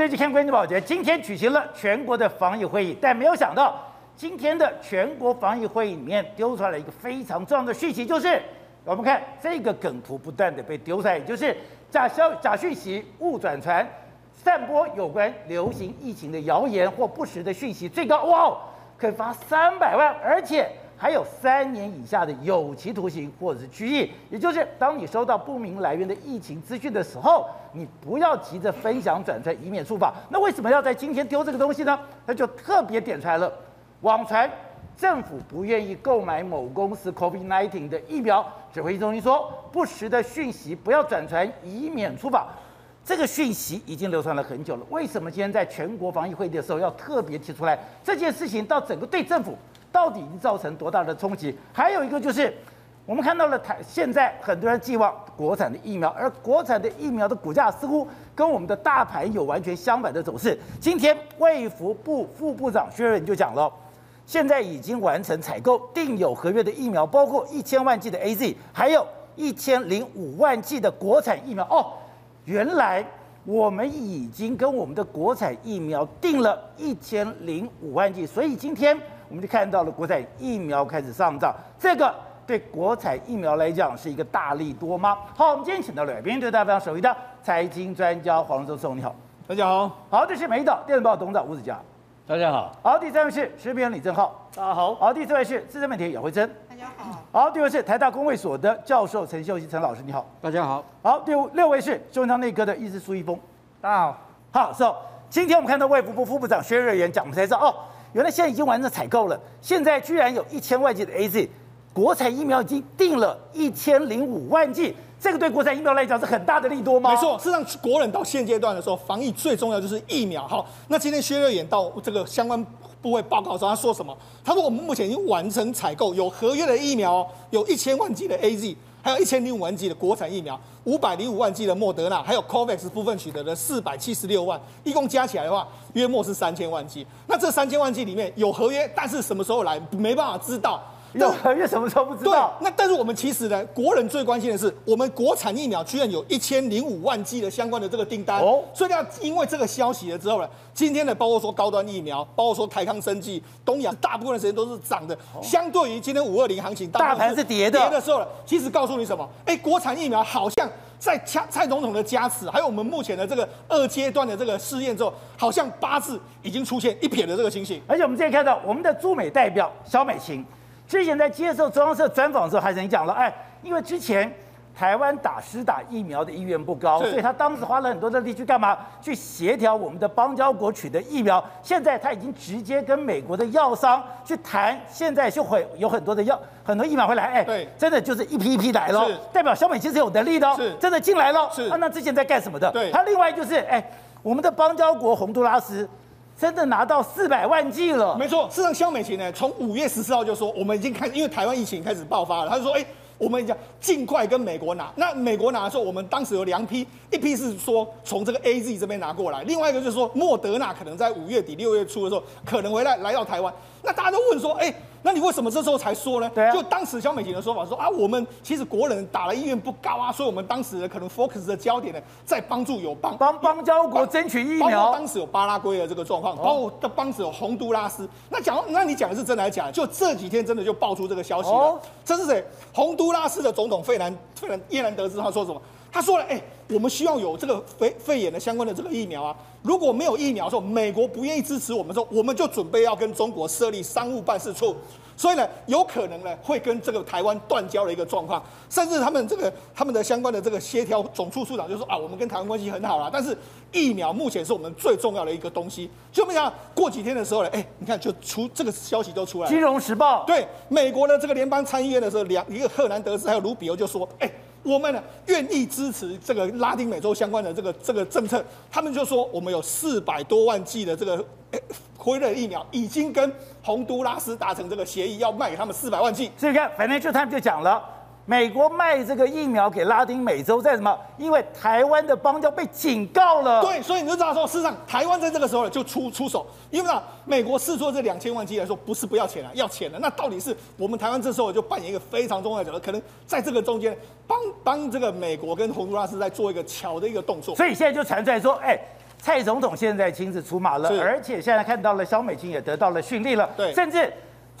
对去看关键报捷，今天举行了全国的防疫会议，但没有想到今天的全国防疫会议里面丢出来了一个非常重要的讯息，就是我们看这个梗图不断的被丢出来，也就是假消假讯息误转传，散播有关流行疫情的谣言或不实的讯息，最高哇可以罚三百万，而且。还有三年以下的有期徒刑或者是拘役，也就是当你收到不明来源的疫情资讯的时候，你不要急着分享转传，以免触法。那为什么要在今天丢这个东西呢？他就特别点出来了，网传政府不愿意购买某公司 COVID-19 的疫苗，指挥中心说不实的讯息不要转传，以免触法。这个讯息已经流传了很久了，为什么今天在全国防疫会议的时候要特别提出来这件事情？到整个对政府。到底已经造成多大的冲击？还有一个就是，我们看到了台现在很多人寄望国产的疫苗，而国产的疫苗的股价似乎跟我们的大盘有完全相反的走势。今天卫福部副部长薛瑞就讲了，现在已经完成采购，订有合约的疫苗，包括一千万剂的 AZ，还有一千零五万剂的国产疫苗。哦，原来我们已经跟我们的国产疫苗订了一千零五万剂，所以今天。我们就看到了国产疫苗开始上涨，这个对国产疫苗来讲是一个大利多吗？好，我们今天请到了来宾，对大家非常熟悉的财经专家黄荣忠，你好，大家好。好，这是美丽岛电子报董事长吴子嘉，大家好。好，第三位是时评李正浩，大家好。好，第四位是资深媒体姚慧珍，大家好。好，第五位是台大公卫所的教授陈秀熙陈老师，你好，大家好。好，第五六位是中央内科的医师苏一峰，大家好。好，so 今天我们看到卫福部副部长薛瑞元讲，我们才知道哦。原来现在已经完成采购了，现在居然有一千万剂的 AZ，国产疫苗已经订了一千零五万剂，这个对国产疫苗来讲是很大的利多吗？没错，事实上国人到现阶段的时候，防疫最重要就是疫苗。好，那今天薛瑞元到这个相关部位报告的时候，他说什么？他说我们目前已经完成采购，有合约的疫苗，有一千万剂的 AZ。还有一千零五万剂的国产疫苗，五百零五万剂的莫德纳，还有 COVAX 部分取得了四百七十六万，一共加起来的话，约莫是三千万剂。那这三千万剂里面有合约，但是什么时候来，没办法知道。有合约什么时候不知道？那但是我们其实呢，国人最关心的是，我们国产疫苗居然有一千零五万剂的相关的这个订单。哦，所以要因为这个消息了之后呢，今天呢，包括说高端疫苗，包括说台康生技、东阳，大部分的时间都是涨的。相对于今天五二零行情，大盘是跌的。跌的时候呢，其实告诉你什么？哎，国产疫苗好像在蔡蔡总统的加持，还有我们目前的这个二阶段的这个试验之后，好像八字已经出现一撇的这个情形。而且我们现在看到我们的驻美代表肖美琴。之前在接受中央社专访的时候，还曾经讲了，哎，因为之前台湾打施打疫苗的意愿不高，所以他当时花了很多的力去干嘛？去协调我们的邦交国取得疫苗。现在他已经直接跟美国的药商去谈，现在就会有很多的药，很多疫苗会来，哎，对，真的就是一批一批来了，代表小美其实有能力的哦，是，真的进来了，是。啊，那之前在干什么的？对，他另外就是，哎，我们的邦交国洪都拉斯。真的拿到四百万剂了，没错。事实上，萧美琴呢，从五月十四号就说，我们已经开始，因为台湾疫情开始爆发了，他就说，哎，我们讲尽快跟美国拿。那美国拿的时候，我们当时有两批，一批是说从这个 AZ 这边拿过来，另外一个就是说莫德纳可能在五月底六月初的时候可能回来来到台湾。那大家都问说，哎。那你为什么这时候才说呢？对啊，就当时肖美琴的说法说啊，我们其实国人打了意愿不高啊，所以我们当时可能 focus 的焦点呢，在帮助友邦帮邦交国争取疫苗。包括当时有巴拉圭的这个状况，包括的帮时有洪都拉斯。那讲，那你讲的是真的还是假的？就这几天真的就爆出这个消息了。这是谁？洪都拉斯的总统费兰费兰耶兰德兹他说什么？他说了，哎，我们需要有这个肺肺炎的相关的这个疫苗啊。如果没有疫苗的时候，美国不愿意支持我们的时候，我们就准备要跟中国设立商务办事处。所以呢，有可能呢会跟这个台湾断交的一个状况，甚至他们这个他们的相关的这个协调总处处长就说啊，我们跟台湾关系很好啦，但是疫苗目前是我们最重要的一个东西。就没想到过几天的时候呢，哎，你看就出这个消息都出来了。金融时报对美国的这个联邦参议院的时候，两一个赫南德斯还有卢比欧就说，哎。我们呢愿意支持这个拉丁美洲相关的这个这个政策，他们就说我们有四百多万剂的这个辉瑞疫苗已经跟洪都拉斯达成这个协议，要卖给他们四百万剂。所以看，反正就他们就讲了。美国卖这个疫苗给拉丁美洲，在什么？因为台湾的邦交被警告了。对，所以你就知道说，事实上台湾在这个时候就出出手，因为呢，美国试出这两千万剂来说，不是不要钱了，要钱了。那到底是我们台湾这时候就扮演一个非常重要的角色，可能在这个中间帮帮这个美国跟洪都拉斯在做一个巧的一个动作。所以现在就传出来说，哎。蔡总统现在亲自出马了，而且现在看到了萧美琴也得到了训练了，对，甚至。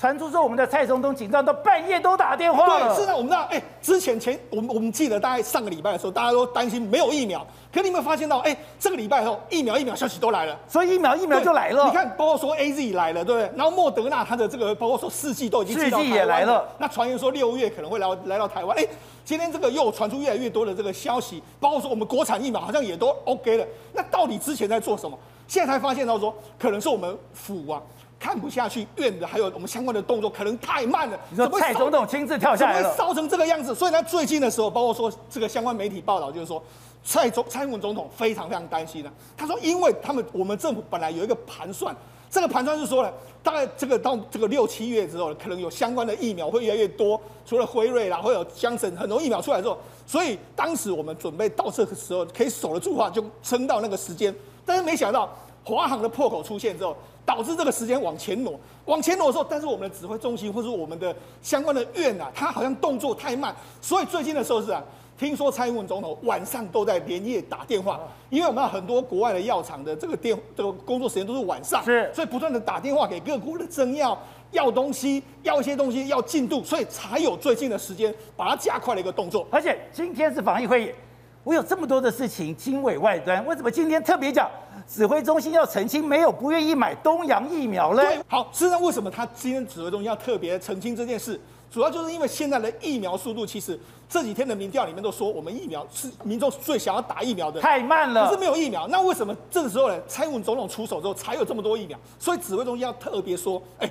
传出说我们的蔡总统紧张到半夜都打电话了。对，是的，我们知道，哎，之前前我们我们记得大概上个礼拜的时候，大家都担心没有疫苗。可你有没有发现到，哎，这个礼拜后疫苗疫苗消息都来了，所以疫苗疫苗就来了。你看，包括说 AZ 来了，对不对？然后莫德纳它的这个，包括说四季都已经。四剂也来了。那传言说六月可能会来来到台湾。哎，今天这个又传出越来越多的这个消息，包括说我们国产疫苗好像也都 OK 了。那到底之前在做什么？现在才发现到说，可能是我们府啊。看不下去，院的还有我们相关的动作可能太慢了。你说蔡总统亲自跳下来了，烧成这个样子。所以呢，最近的时候，包括说这个相关媒体报道，就是说蔡总蔡英文总统非常非常担心的。他说，因为他们我们政府本来有一个盘算，这个盘算是说了，大概这个到这个六七月之后，可能有相关的疫苗会越来越多，除了辉瑞啦，会有江省很多疫苗出来之后，所以当时我们准备到这个时候可以守得住的话，就撑到那个时间。但是没想到华航的破口出现之后。导致这个时间往前挪，往前挪的时候，但是我们的指挥中心或者我们的相关的院啊，它好像动作太慢，所以最近的时候是啊，听说蔡英文总统晚上都在连夜打电话，因为我们很多国外的药厂的这个电这个工作时间都是晚上，是，所以不断的打电话给各国的政要，要东西，要一些东西，要进度，所以才有最近的时间把它加快了一个动作。而且今天是防疫会议，我有这么多的事情，经纬外端，为什么今天特别讲？指挥中心要澄清，没有不愿意买东洋疫苗嘞。对，好，事实上为什么他今天指挥中心要特别澄清这件事？主要就是因为现在的疫苗速度，其实这几天的民调里面都说，我们疫苗是民众最想要打疫苗的，太慢了，可是没有疫苗。那为什么这个时候呢？蔡英文总统出手之后，才有这么多疫苗？所以指挥中心要特别说，哎，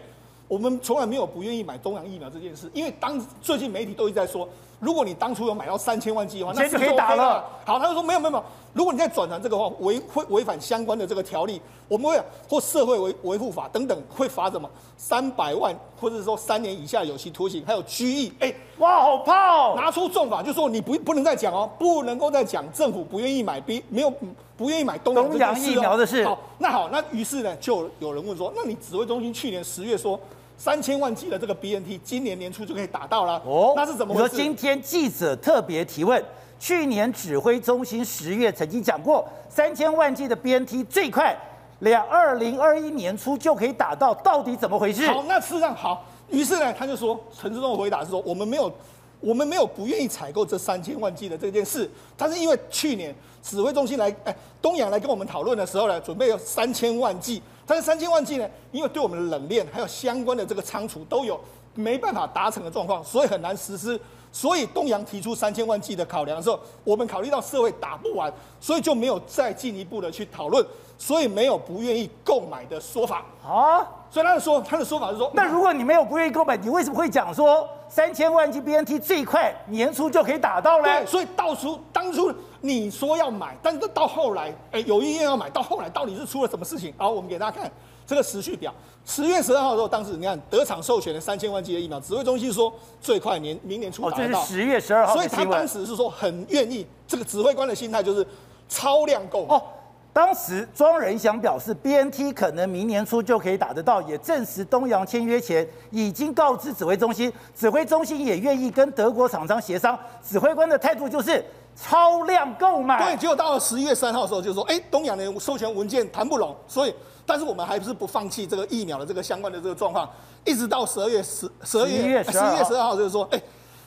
我们从来没有不愿意买东洋疫苗这件事，因为当最近媒体都一直在说。如果你当初有买到三千万剂的话，那就可以打了。好，他就说没有没有没有。如果你再转传这个话，违会违反相关的这个条例，我们会或社会维维护法等等会罚什么三百万，或者是说三年以下有期徒刑，还有拘役。哎，哇，好怕哦！拿出重法，就说你不不能再讲哦，不能够再讲政府不愿意买，比没有不愿意买东洋，东洋疫苗的事。好，那好，那于是呢，就有人问说，那你指挥中心去年十月说。三千万剂的这个 BNT，今年年初就可以打到了。哦，那是怎么回事？说今天记者特别提问，去年指挥中心十月曾经讲过，三千万剂的 BNT 最快两二零二一年初就可以打到，到底怎么回事？好，那事实上好，于是呢，他就说，陈时中的回答是说，我们没有，我们没有不愿意采购这三千万剂的这件事，但是因为去年指挥中心来，哎，东阳来跟我们讨论的时候呢，准备有三千万剂。但是三千万剂呢？因为对我们的冷链还有相关的这个仓储都有没办法达成的状况，所以很难实施。所以东阳提出三千万剂的考量的时候，我们考虑到社会打不完，所以就没有再进一步的去讨论，所以没有不愿意购买的说法啊。所以他的说他的说法是说，那如果你没有不愿意购买，你为什么会讲说三千万剂 BNT 最快年初就可以打到呢？对，所以到初当初。你说要买，但是到后来，哎，有意愿要买，到后来到底是出了什么事情？好，我们给大家看这个时序表。十月十二号的时候，当时你看得厂授权的三千万剂的疫苗，指挥中心说最快年明年初打得到。哦，这是十月十二号。所以他当时是说很愿意，这个指挥官的心态就是超量购。哦，当时庄仁祥表示，BNT 可能明年初就可以打得到，也证实东洋签约前已经告知指挥中心，指挥中心也愿意跟德国厂商协商。指挥官的态度就是。超量购买，对，结果到了十一月三号的时候，就是说，哎，东洋的授权文件谈不拢，所以，但是我们还是不放弃这个疫苗的这个相关的这个状况，一直到十二月十十二月十一月十二号，就是说，哎，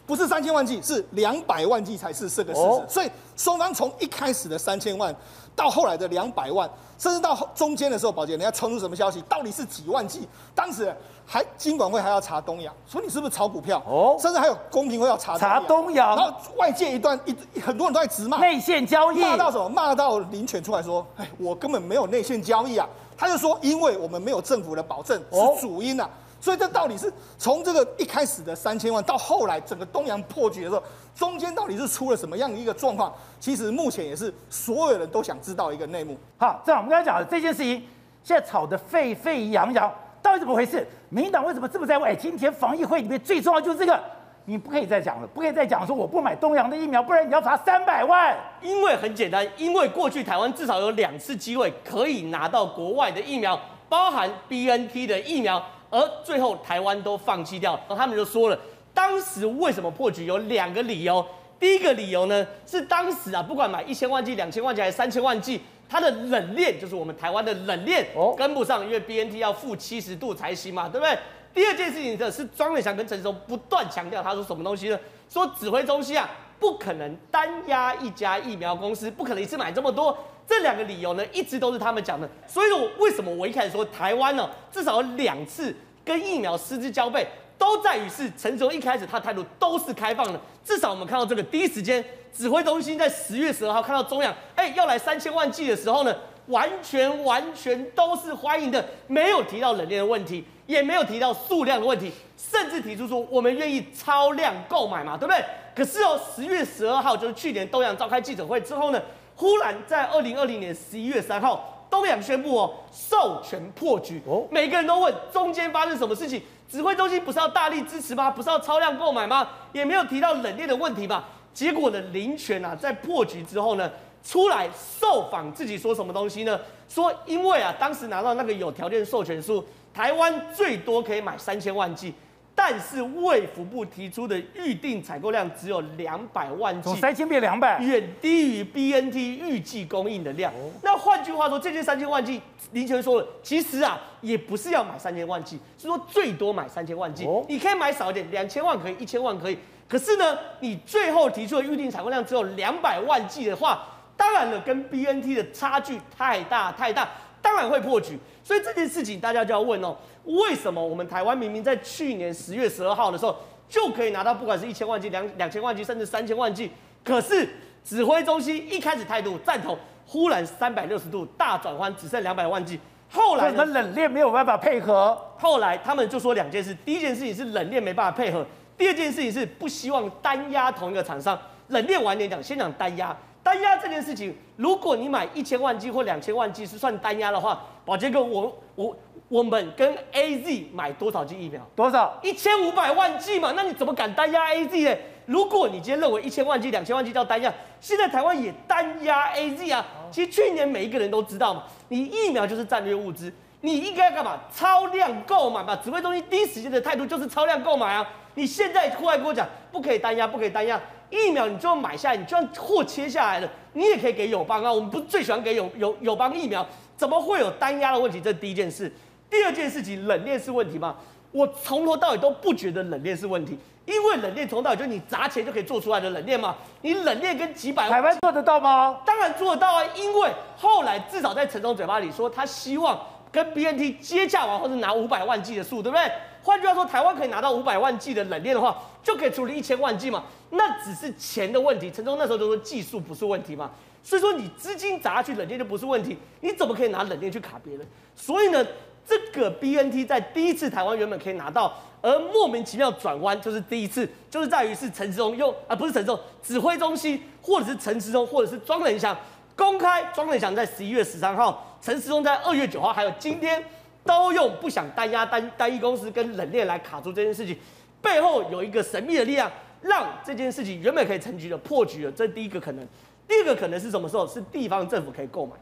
不是三千万剂，是两百万剂才是这个事实，所以双方从一开始的三千万。到后来的两百万，甚至到中间的时候，保洁，人家传出什么消息？到底是几万计？当时还金管会还要查东洋，说你是不是炒股票？哦，甚至还有公平会要查查东洋。然后外界一段一很多人都在直骂内线交易，骂到什么？骂到林权出来说：“哎，我根本没有内线交易啊！”他就说：“因为我们没有政府的保证是主因啊。”所以这到底是从这个一开始的三千万，到后来整个东洋破局的时候，中间到底是出了什么样的一个状况？其实目前也是所有人都想知道一个内幕。好，这样我们刚才讲的这件事情，现在吵得沸沸扬扬，到底怎么回事？民进党为什么这么在乎？今天防疫会里面最重要就是这个，你不可以再讲了，不可以再讲说我不买东洋的疫苗，不然你要罚三百万。因为很简单，因为过去台湾至少有两次机会可以拿到国外的疫苗，包含 BNT 的疫苗。而最后台湾都放弃掉，然后他们就说了，当时为什么破局有两个理由。第一个理由呢，是当时啊，不管买一千万剂、两千万剂还是三千万剂，它的冷链就是我们台湾的冷链哦跟不上，因为 BNT 要负七十度才行嘛，对不对？第二件事情的是庄人祥跟陈时中不断强调，他说什么东西呢？说指挥中心啊，不可能单押一家疫苗公司，不可能一次买这么多。这两个理由呢，一直都是他们讲的。所以我，为什么我一开始说台湾呢，至少有两次跟疫苗失之交臂，都在于是陈时一开始他的态度都是开放的。至少我们看到这个第一时间，指挥中心在十月十二号看到中央哎要来三千万剂的时候呢，完全完全都是欢迎的，没有提到冷链的问题，也没有提到数量的问题，甚至提出说我们愿意超量购买嘛，对不对？可是哦，十月十二号就是去年东阳召开记者会之后呢。忽然在二零二零年十一月三号，东阳宣布哦，授权破局。哦，每个人都问中间发生什么事情？指挥中心不是要大力支持吗？不是要超量购买吗？也没有提到冷链的问题吧？结果呢，林权啊，在破局之后呢，出来受访，自己说什么东西呢？说因为啊，当时拿到那个有条件授权书，台湾最多可以买三千万剂。但是卫福部提出的预定采购量只有两百万剂，从三千变两百，远低于 BNT 预计供应的量。哦、那换句话说，这些三千万剂，林全说了，其实啊，也不是要买三千万剂，是说最多买三千万剂。哦、你可以买少一点，两千万可以，一千万可以。可是呢，你最后提出的预定采购量只有两百万剂的话，当然了，跟 BNT 的差距太大太大，当然会破局。所以这件事情大家就要问哦。为什么我们台湾明明在去年十月十二号的时候就可以拿到，不管是一千万剂、两两千万剂，甚至三千万剂，可是指挥中心一开始态度赞同，忽然三百六十度大转弯，只剩两百万剂。后来呢，冷链没有办法配合。后来他们就说两件事：第一件事情是冷链没办法配合；第二件事情是不希望单压同一个厂商。冷链晚点讲，先讲单押。单压这件事情，如果你买一千万剂或两千万剂是算单压的话，宝杰哥，我我。我们跟 A Z 买多少剂疫苗？多少？一千五百万剂嘛？那你怎么敢单压 A Z 呢？如果你今天认为一千万剂、两千万剂叫单压，现在台湾也单压 A Z 啊。其实去年每一个人都知道嘛，你疫苗就是战略物资，你应该干嘛？超量购买嘛。指挥中心第一时间的态度就是超量购买啊。你现在突然跟我讲不可以单压，不可以单压疫苗，你就要买下来，你就算货切下来了，你也可以给友邦啊。我们不是最喜欢给友友友邦疫苗，怎么会有单压的问题？这是第一件事。第二件事情，冷链是问题吗？我从头到尾都不觉得冷链是问题，因为冷链从头到尾就是你砸钱就可以做出来的冷链嘛。你冷链跟几百万，台湾做得到吗？当然做得到啊，因为后来至少在陈总嘴巴里说，他希望跟 BNT 接洽完，或者拿五百万剂的数，对不对？换句话说，台湾可以拿到五百万剂的冷链的话，就可以处理一千万剂嘛。那只是钱的问题。陈忠那时候就说技术不是问题嘛，所以说你资金砸下去，冷链就不是问题。你怎么可以拿冷链去卡别人？所以呢？这个 BNT 在第一次台湾原本可以拿到，而莫名其妙转弯就是第一次，就是在于是陈志忠用啊，不是陈时中指挥中心，或者是陈志忠，或者是庄人祥公开，庄人祥在十一月十三号，陈时中在二月九号，还有今天都用不想单压单单一公司跟冷链来卡住这件事情，背后有一个神秘的力量，让这件事情原本可以成局的破局了，这是第一个可能。第二个可能是什么时候？是地方政府可以购买。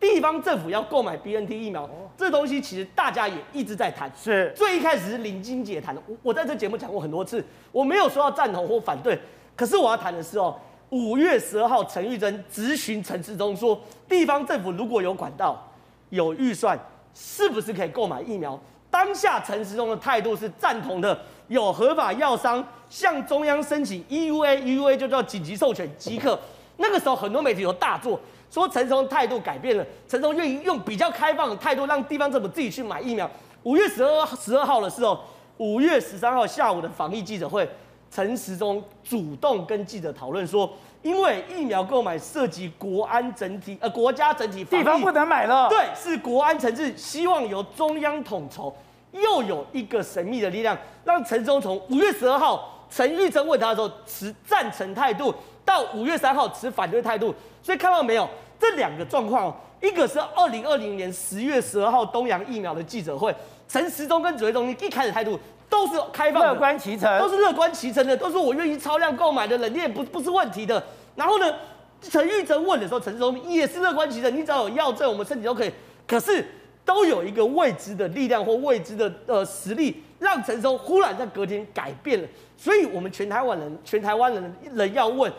地方政府要购买 BNT 疫苗，这东西其实大家也一直在谈。是，最一开始是林金姐谈的。我我在这节目讲过很多次，我没有说要赞同或反对。可是我要谈的是哦，五月十二号陈玉珍咨询陈时中说，地方政府如果有管道、有预算，是不是可以购买疫苗？当下陈时中的态度是赞同的，有合法药商向中央申请 EUA，EUA 就叫紧急授权即可。那个时候很多媒体有大作。说陈时中态度改变了，陈时中愿意用比较开放的态度，让地方政府自己去买疫苗。五月十二十二号的时候，五月十三号下午的防疫记者会，陈时中主动跟记者讨论说，因为疫苗购买涉及国安整体，呃，国家整体，地方不能买了。对，是国安层次，希望由中央统筹。又有一个神秘的力量，让陈时中从五月十二号陈玉珍问他的时候持赞成态度，到五月三号持反对态度。所以看到没有，这两个状况，一个是二零二零年十月十二号东洋疫苗的记者会，陈时中跟指挥中心一开始态度都是开放的，乐观其成，都是乐观其成的，都是我愿意超量购买的冷链不不是问题的。然后呢，陈玉珍问的时候，陈时中也是乐观其成，你只要有药证，我们身体都可以。可是都有一个未知的力量或未知的呃实力，让陈时中忽然在隔天改变了。所以我们全台湾人，全台湾人人要问。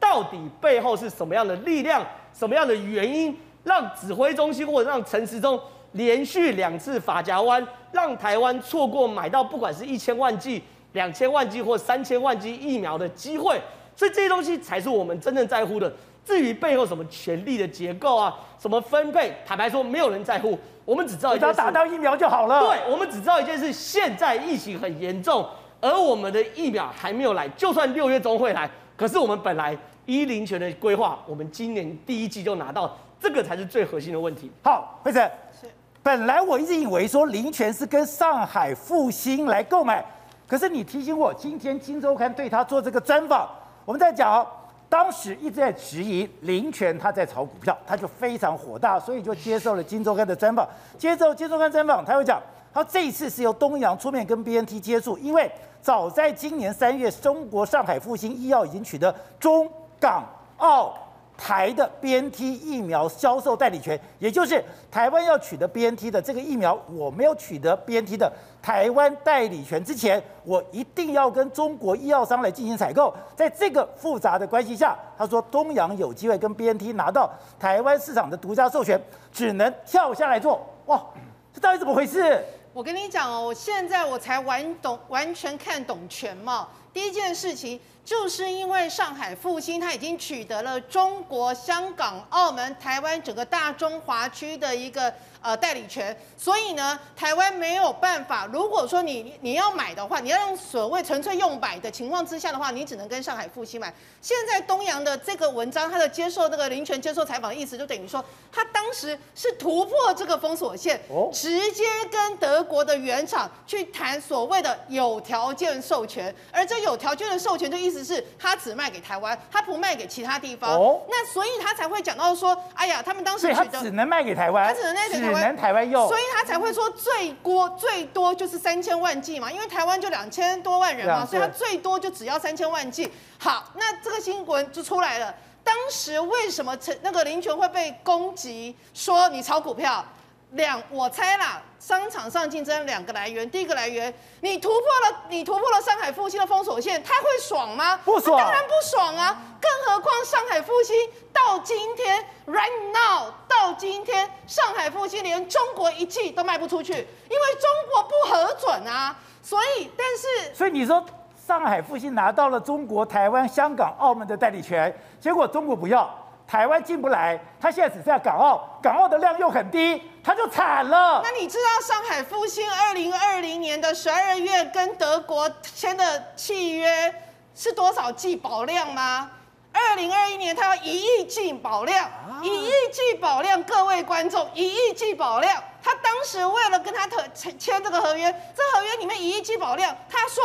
到底背后是什么样的力量？什么样的原因让指挥中心或者让陈时中连续两次法夹弯，让台湾错过买到不管是一千万剂、两千万剂或三千万剂疫苗的机会。所以这些东西才是我们真正在乎的。至于背后什么权力的结构啊，什么分配，坦白说没有人在乎。我们只知道一件事，只要打到疫苗就好了。对，我们只知道一件事：现在疫情很严重，而我们的疫苗还没有来。就算六月中会来，可是我们本来医林权的规划，我们今年第一季就拿到，这个才是最核心的问题。好，辉诚，是。本来我一直以为说林权是跟上海复星来购买，可是你提醒我，今天《金周刊》对他做这个专访。我们在讲，当时一直在质疑林权他在炒股票，他就非常火大，所以就接受了《金周刊》的专访。接受《金周刊》专访，他会讲，他这一次是由东洋出面跟 BNT 接触，因为早在今年三月，中国上海复星医药已经取得中港澳。台的 BNT 疫苗销售代理权，也就是台湾要取得 BNT 的这个疫苗，我没有取得 BNT 的台湾代理权之前，我一定要跟中国医药商来进行采购。在这个复杂的关系下，他说东洋有机会跟 BNT 拿到台湾市场的独家授权，只能跳下来做。哇，这到底怎么回事？我跟你讲哦，我现在我才完懂，完全看懂全貌。第一件事情。就是因为上海复兴，它已经取得了中国香港、澳门、台湾整个大中华区的一个。呃，代理权，所以呢，台湾没有办法。如果说你你要买的话，你要用所谓纯粹用买的情况之下的话，你只能跟上海复星买。现在东阳的这个文章，他的接受那个林权接受采访的意思，就等于说，他当时是突破这个封锁线，直接跟德国的原厂去谈所谓的有条件授权。而这有条件的授权，的意思是他只卖给台湾，他不卖给其他地方。那所以他才会讲到说，哎呀，他们当时只能卖给台湾，他只能卖给台湾。只能台湾用，所以他才会说最多最多就是三千万剂嘛，因为台湾就两千多万人嘛，所以他最多就只要三千万剂。好，那这个新闻就出来了。当时为什么陈那个林权会被攻击，说你炒股票？两，我猜啦，商场上竞争两个来源。第一个来源，你突破了，你突破了上海复兴的封锁线，他会爽吗？不爽，当然不爽啊！更何况上海复兴到今天，right now，到今天，上海复兴连中国一季都卖不出去，因为中国不核准啊。所以，但是，所以你说上海复兴拿到了中国台湾、香港、澳门的代理权，结果中国不要。台湾进不来，他现在只剩下港澳，港澳的量又很低，他就惨了。那你知道上海复星二零二零年的十二月跟德国签的契约是多少剂保量吗？二零二一年他要一亿剂保量，一亿剂保量，各位观众，一亿剂保量。他当时为了跟他特签签这个合约，这合约里面一亿剂保量，他说。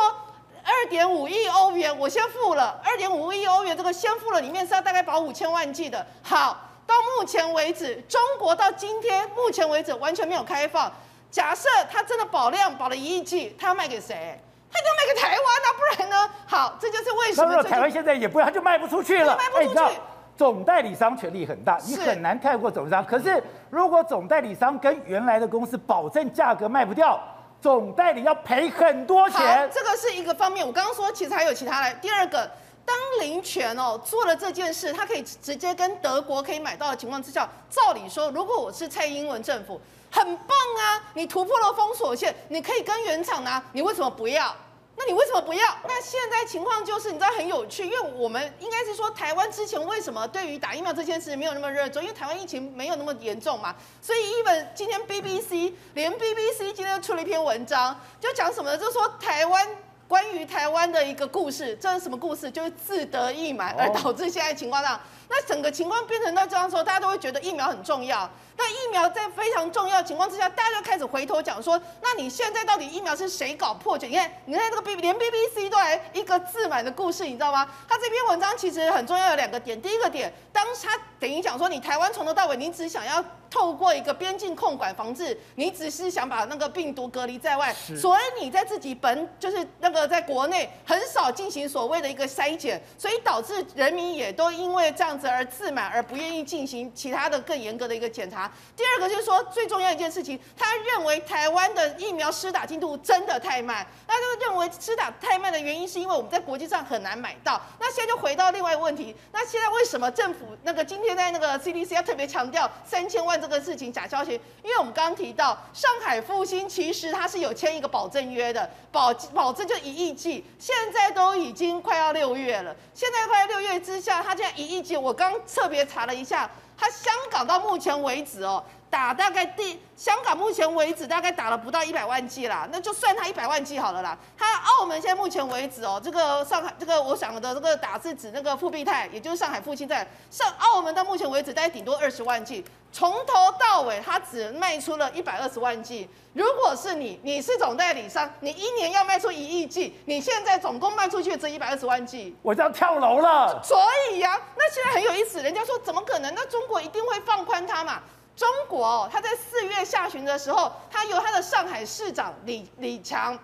二点五亿欧元，我先付了二点五亿欧元，这个先付了，里面是要大概保五千万剂的。好，到目前为止，中国到今天目前为止完全没有开放。假设他真的保量保了一亿剂，他要卖给谁？他就要卖给台湾啊，不然呢？好，这就是为什么台湾现在也不要，他就卖不出去了。卖不出去。总代理商权力很大，你很难太过总商。可是如果总代理商跟原来的公司保证价格卖不掉。总代理要赔很多钱，这个是一个方面。我刚刚说，其实还有其他的。第二个，当林权哦做了这件事，他可以直接跟德国可以买到的情况之下，照理说，如果我是蔡英文政府，很棒啊，你突破了封锁线，你可以跟原厂拿，你为什么不要？那你为什么不要？那现在情况就是，你知道很有趣，因为我们应该是说，台湾之前为什么对于打疫苗这件事没有那么热衷？因为台湾疫情没有那么严重嘛。所以，even 今天 BBC 连 BBC 今天出了一篇文章，就讲什么呢？就是说台湾关于台湾的一个故事，这是什么故事？就是自得意满而导致现在情况上，那整个情况变成到这样的时候，大家都会觉得疫苗很重要。那疫苗在非常重要的情况之下，大家就开始回头讲说，那你现在到底疫苗是谁搞破解？你看，你看这个 B 连 BBC 都来一个自满的故事，你知道吗？他这篇文章其实很重要，有两个点。第一个点，当他等于讲说，你台湾从头到尾，你只想要透过一个边境控管防治，你只是想把那个病毒隔离在外，所以你在自己本就是那个在国内很少进行所谓的一个筛检，所以导致人民也都因为这样子而自满，而不愿意进行其他的更严格的一个检查。第二个就是说，最重要一件事情，他认为台湾的疫苗施打进度真的太慢。那就认为施打太慢的原因是因为我们在国际上很难买到。那现在就回到另外一个问题，那现在为什么政府那个今天在那个 CDC 要特别强调三千万这个事情假消息？因为我们刚刚提到上海复兴其实它是有签一个保证约的，保保证就一亿剂，现在都已经快要六月了，现在快要六月之下，它现在一亿剂，我我刚特别查了一下，它香港到目前为止哦。打大概第香港目前为止大概打了不到一百万剂啦，那就算他一百万剂好了啦。他澳门现在目前为止哦，这个上海这个我想的这个打是指那个复必泰，也就是上海复星在上澳门到目前为止大概顶多二十万剂，从头到尾他只卖出了一百二十万剂。如果是你，你是总代理商，你一年要卖出一亿剂，你现在总共卖出去只一百二十万剂，我就要跳楼了。所以呀、啊，那现在很有意思，人家说怎么可能？那中国一定会放宽它嘛？中国哦，他在四月下旬的时候，他由他的上海市长李李强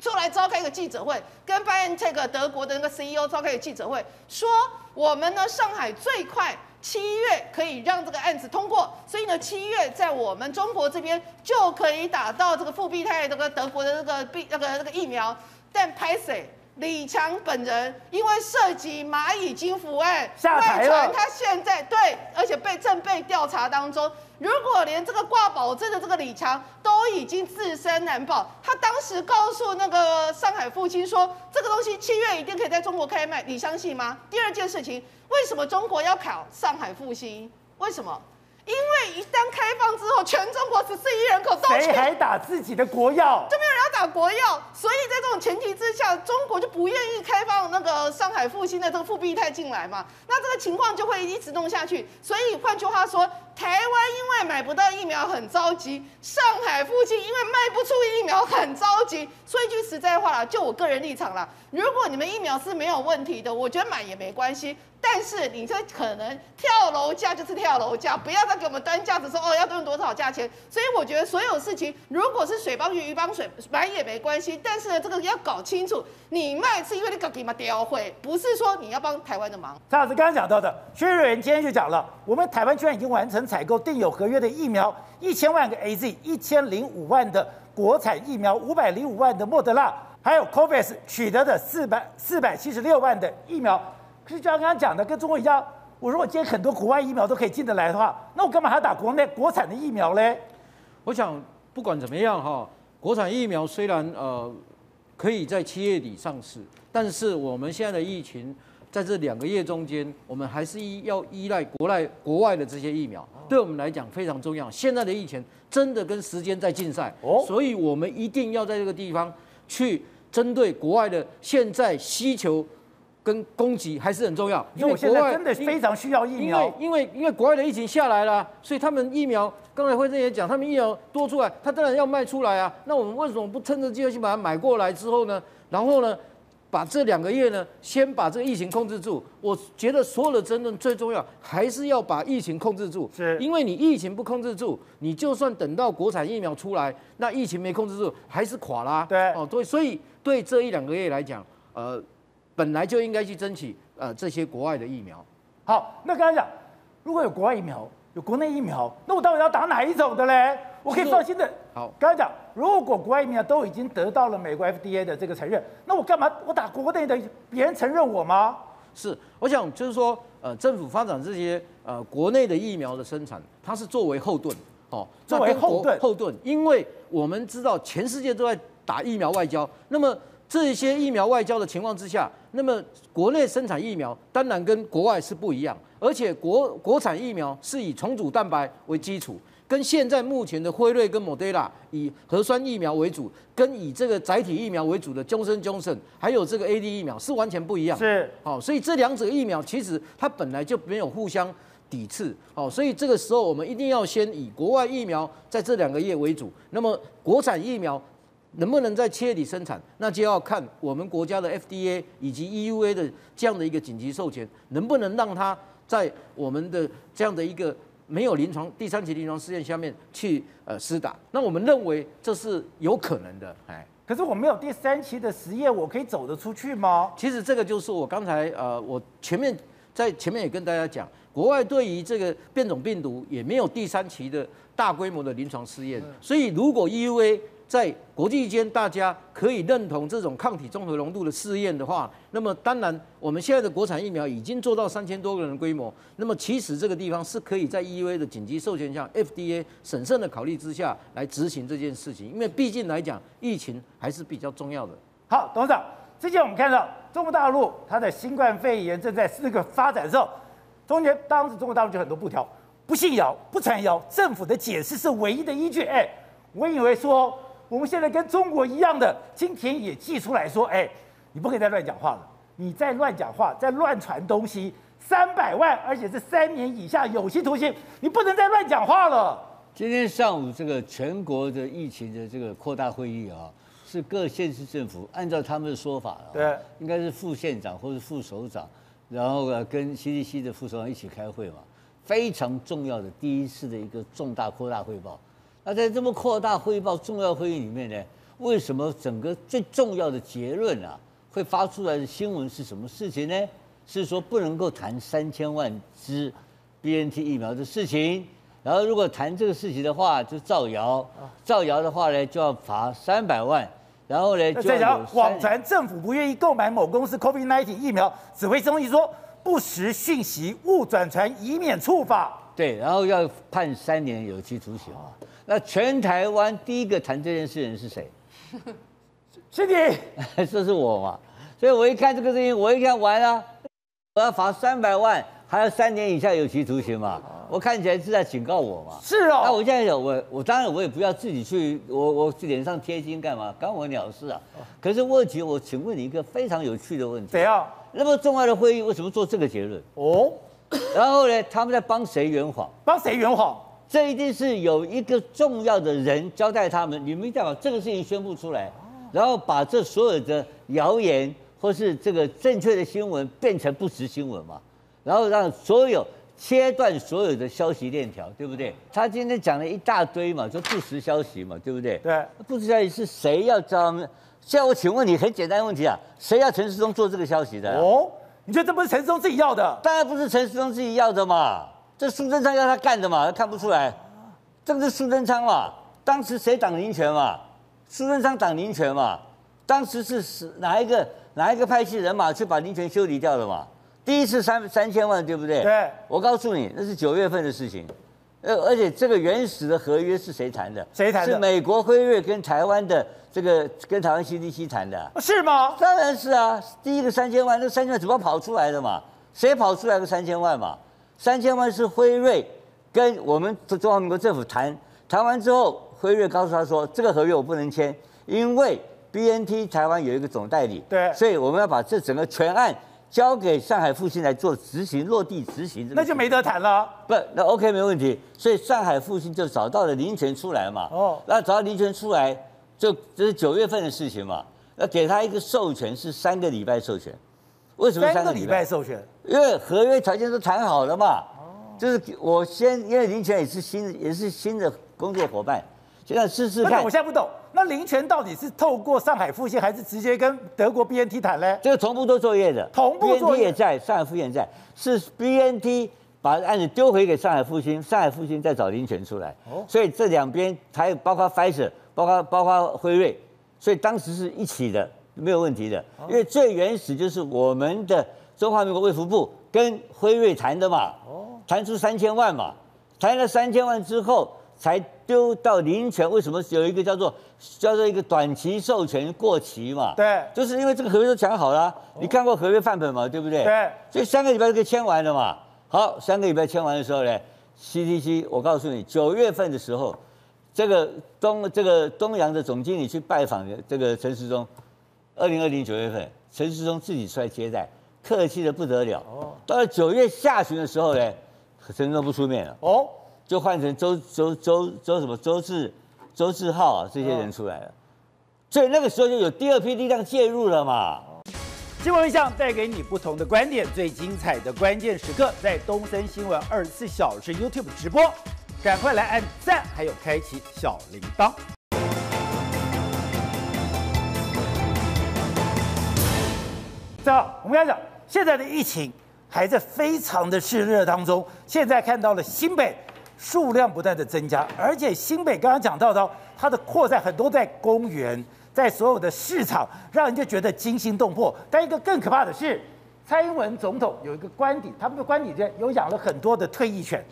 出来召开一个记者会，跟 BioNTech 德国的那个 CEO 召开一个记者会，说我们呢上海最快七月可以让这个案子通过，所以呢七月在我们中国这边就可以打到这个复必泰这个德国的这个病那个那个疫苗，但拍谢。李强本人因为涉及蚂蚁金服案，下台了。他现在对，而且被正被调查当中。如果连这个挂保证的这个李强都已经自身难保，他当时告诉那个上海复星说，这个东西七月一定可以在中国开卖，你相信吗？第二件事情，为什么中国要考上海复星？为什么？因为一旦开放之后，全中国十四亿人口都谁还打自己的国药？就没有人要打国药，所以在这种前提之下，中国就不愿意开放那个上海复兴的这个复必泰进来嘛。那这个情况就会一直弄下去。所以换句话说，台湾因为买不到疫苗很着急，上海附近因为卖不出疫苗很着急。说一句实在话啦，就我个人立场啦，如果你们疫苗是没有问题的，我觉得买也没关系。但是你这可能跳楼价就是跳楼价，不要再给我们端架子说哦要用多少价钱。所以我觉得所有事情，如果是水帮鱼鱼帮水买也没关系。但是呢，这个要搞清楚，你卖是因为你搞给嘛雕会，不是说你要帮台湾的忙。蔡老师刚刚讲到的，薛瑞元今天就讲了，我们台湾居然已经完成采购订有合约的疫苗一千万个 AZ，一千零五万的国产疫苗，五百零五万的莫德纳，还有 COVAX 取得的四百四百七十六万的疫苗。可是就像刚刚讲的，跟中国一样，我如果今天很多国外疫苗都可以进得来的话，那我干嘛还要打国内国产的疫苗嘞？我想不管怎么样哈，国产疫苗虽然呃可以在七月底上市，但是我们现在的疫情在这两个月中间，我们还是依要依赖国内国外的这些疫苗，对我们来讲非常重要。现在的疫情真的跟时间在竞赛，所以我们一定要在这个地方去针对国外的现在需求。跟供给还是很重要，因为国外真的非常需要疫苗，因为因为因为国外的疫情下来了，所以他们疫苗刚才惠贞也讲，他们疫苗多出来，他当然要卖出来啊。那我们为什么不趁着机会去把它买过来之后呢？然后呢，把这两个月呢，先把这个疫情控制住。我觉得所有的争论最重要还是要把疫情控制住，是因为你疫情不控制住，你就算等到国产疫苗出来，那疫情没控制住还是垮啦。对哦，对，所以对这一两个月来讲，呃。本来就应该去争取呃这些国外的疫苗。好，那刚才讲，如果有国外疫苗，有国内疫苗，那我到底要打哪一种的嘞？我可以放心的。好，刚才讲，如果国外疫苗都已经得到了美国 FDA 的这个承认，那我干嘛我打国内的？别人承认我吗？是，我想就是说，呃，政府发展这些呃国内的疫苗的生产，它是作为后盾，哦，作为后盾，后盾，因为我们知道全世界都在打疫苗外交，那么。这些疫苗外交的情况之下，那么国内生产疫苗当然跟国外是不一样，而且国国产疫苗是以重组蛋白为基础，跟现在目前的辉瑞跟莫德拉以核酸疫苗为主，跟以这个载体疫苗为主的 Johnson Johnson 还有这个 AD 疫苗是完全不一样。是，好，所以这两者疫苗其实它本来就没有互相抵制，好，所以这个时候我们一定要先以国外疫苗在这两个月为主，那么国产疫苗。能不能在七月底生产，那就要看我们国家的 FDA 以及 EUA 的这样的一个紧急授权，能不能让它在我们的这样的一个没有临床第三期临床试验下面去呃施打？那我们认为这是有可能的，哎。可是我没有第三期的实验，我可以走得出去吗？其实这个就是我刚才呃，我前面在前面也跟大家讲，国外对于这个变种病毒也没有第三期的大规模的临床试验，所以如果 EUA 在国际间大家可以认同这种抗体综合浓度的试验的话，那么当然我们现在的国产疫苗已经做到三千多个人的规模，那么其实这个地方是可以在 EUA 的紧急授权下，FDA 审慎的考虑之下来执行这件事情，因为毕竟来讲，疫情还是比较重要的。好，董事长，之前我们看到中国大陆它的新冠肺炎正在四个发展的时候，中间当时中国大陆就很多布条，不信谣，不传谣，政府的解释是唯一的依据。哎，我以为说我们现在跟中国一样的，今天也寄出来说，哎，你不可以再乱讲话了，你再乱讲话，再乱传东西，三百万，而且是三年以下有期徒刑，你不能再乱讲话了。今天上午这个全国的疫情的这个扩大会议啊。是各县市政府按照他们的说法，对，应该是副县长或是副首长，然后呃跟 CDC 的副首长一起开会嘛，非常重要的第一次的一个重大扩大汇报。那在这么扩大汇报重要会议里面呢，为什么整个最重要的结论啊会发出来的新闻是什么事情呢？是说不能够谈三千万支 BNT 疫苗的事情。然后，如果谈这个事情的话，就造谣；造谣的话呢，就要罚三百万。然后呢，就要谎传政府不愿意购买某公司 COVID-19 疫苗，指挥中心说不实讯息勿转传，以免触法。对，然后要判三年有期徒刑。那全台湾第一个谈这件事的人是谁？是你，这是我嘛？所以我一看这个事情，我一看完了，我要罚三百万，还要三年以下有期徒刑嘛？我看起来是在警告我嘛？是哦。那我现在有我我当然我也不要自己去我我脸上贴金干嘛？干我鸟事啊！可是问题我请问你一个非常有趣的问题。谁啊？那么重要的会议为什么做这个结论？哦。然后呢？他们在帮谁圆谎？帮谁圆谎？这一定是有一个重要的人交代他们，你们一定要把这个事情宣布出来，然后把这所有的谣言或是这个正确的新闻变成不实新闻嘛，然后让所有。切断所有的消息链条，对不对？他今天讲了一大堆嘛，说不实消息嘛，对不对？对，不实消息是谁要招呢？现在我请问你很简单的问题啊，谁要陈世忠做这个消息的？哦，你觉得这不是陈世忠自己要的？当然不是陈世忠自己要的嘛，这苏贞昌要他干的嘛，他看不出来，这个是苏贞昌嘛？当时谁挡林权嘛？苏贞昌挡林权嘛？当时是是哪一个哪一个派系人马去把林权修理掉的嘛？第一次三三千万，对不对？对。我告诉你，那是九月份的事情，呃，而且这个原始的合约是谁谈的？谁谈的？是美国辉瑞跟台湾的这个跟台湾 CDC 谈的。是吗？当然是啊，第一个三千万，那三千万怎么跑出来的嘛？谁跑出来个三千万嘛？三千万是辉瑞跟我们中华民国政府谈，谈完之后，辉瑞告诉他说，这个合约我不能签，因为 BNT 台湾有一个总代理，对，所以我们要把这整个全案。交给上海复兴来做执行落地执行，那就没得谈了。不，那 OK 没问题。所以上海复兴就找到了林权出来嘛。哦，那找到林权出来，就这是九月份的事情嘛。那给他一个授权是三个礼拜授权，为什么三个礼拜授权？因为合约条件都谈好了嘛。哦，就是我先，因为林权也是新，也是新的工作伙伴。现在试试看，我现在不懂，那林权到底是透过上海复星，还是直接跟德国 BNT 谈呢？这个同步做作业的，同步作业也在，上海复星也在，是 BNT 把案子丢回给上海复星，上海复星再找林权出来。哦，所以这两边还有包括 Pfizer，包括包括辉瑞，所以当时是一起的，没有问题的。因为最原始就是我们的中华民国卫福部跟辉瑞谈的嘛，哦，谈出三千万嘛，谈了三千万之后。才丢到林权，为什么有一个叫做叫做一个短期授权过期嘛？对，就是因为这个合约都讲好了，啊，你看过合约范本嘛？对不对？对，所以三个礼拜就可以签完了嘛。好，三个礼拜签完的时候呢，CDC，我告诉你，九月份的时候，这个东这个东洋的总经理去拜访这个陈时中，二零二零九月份，陈时中自己出来接待，客气的不得了。哦，到了九月下旬的时候呢，陈时中不出面了。哦。就换成周周周周什么周志周志浩啊这些人出来了，所以那个时候就有第二批力量介入了嘛。新闻一向带给你不同的观点，最精彩的关键时刻在东森新闻二十四小时 YouTube 直播，赶快来按赞，还有开启小铃铛。好，我们要讲现在的疫情还在非常的炽热当中，现在看到了新北。数量不断的增加，而且新北刚刚讲到的，它的扩散很多在公园，在所有的市场，让人家觉得惊心动魄。但一个更可怕的是，蔡英文总统有一个官邸，他们的官邸间有养了很多的退役犬，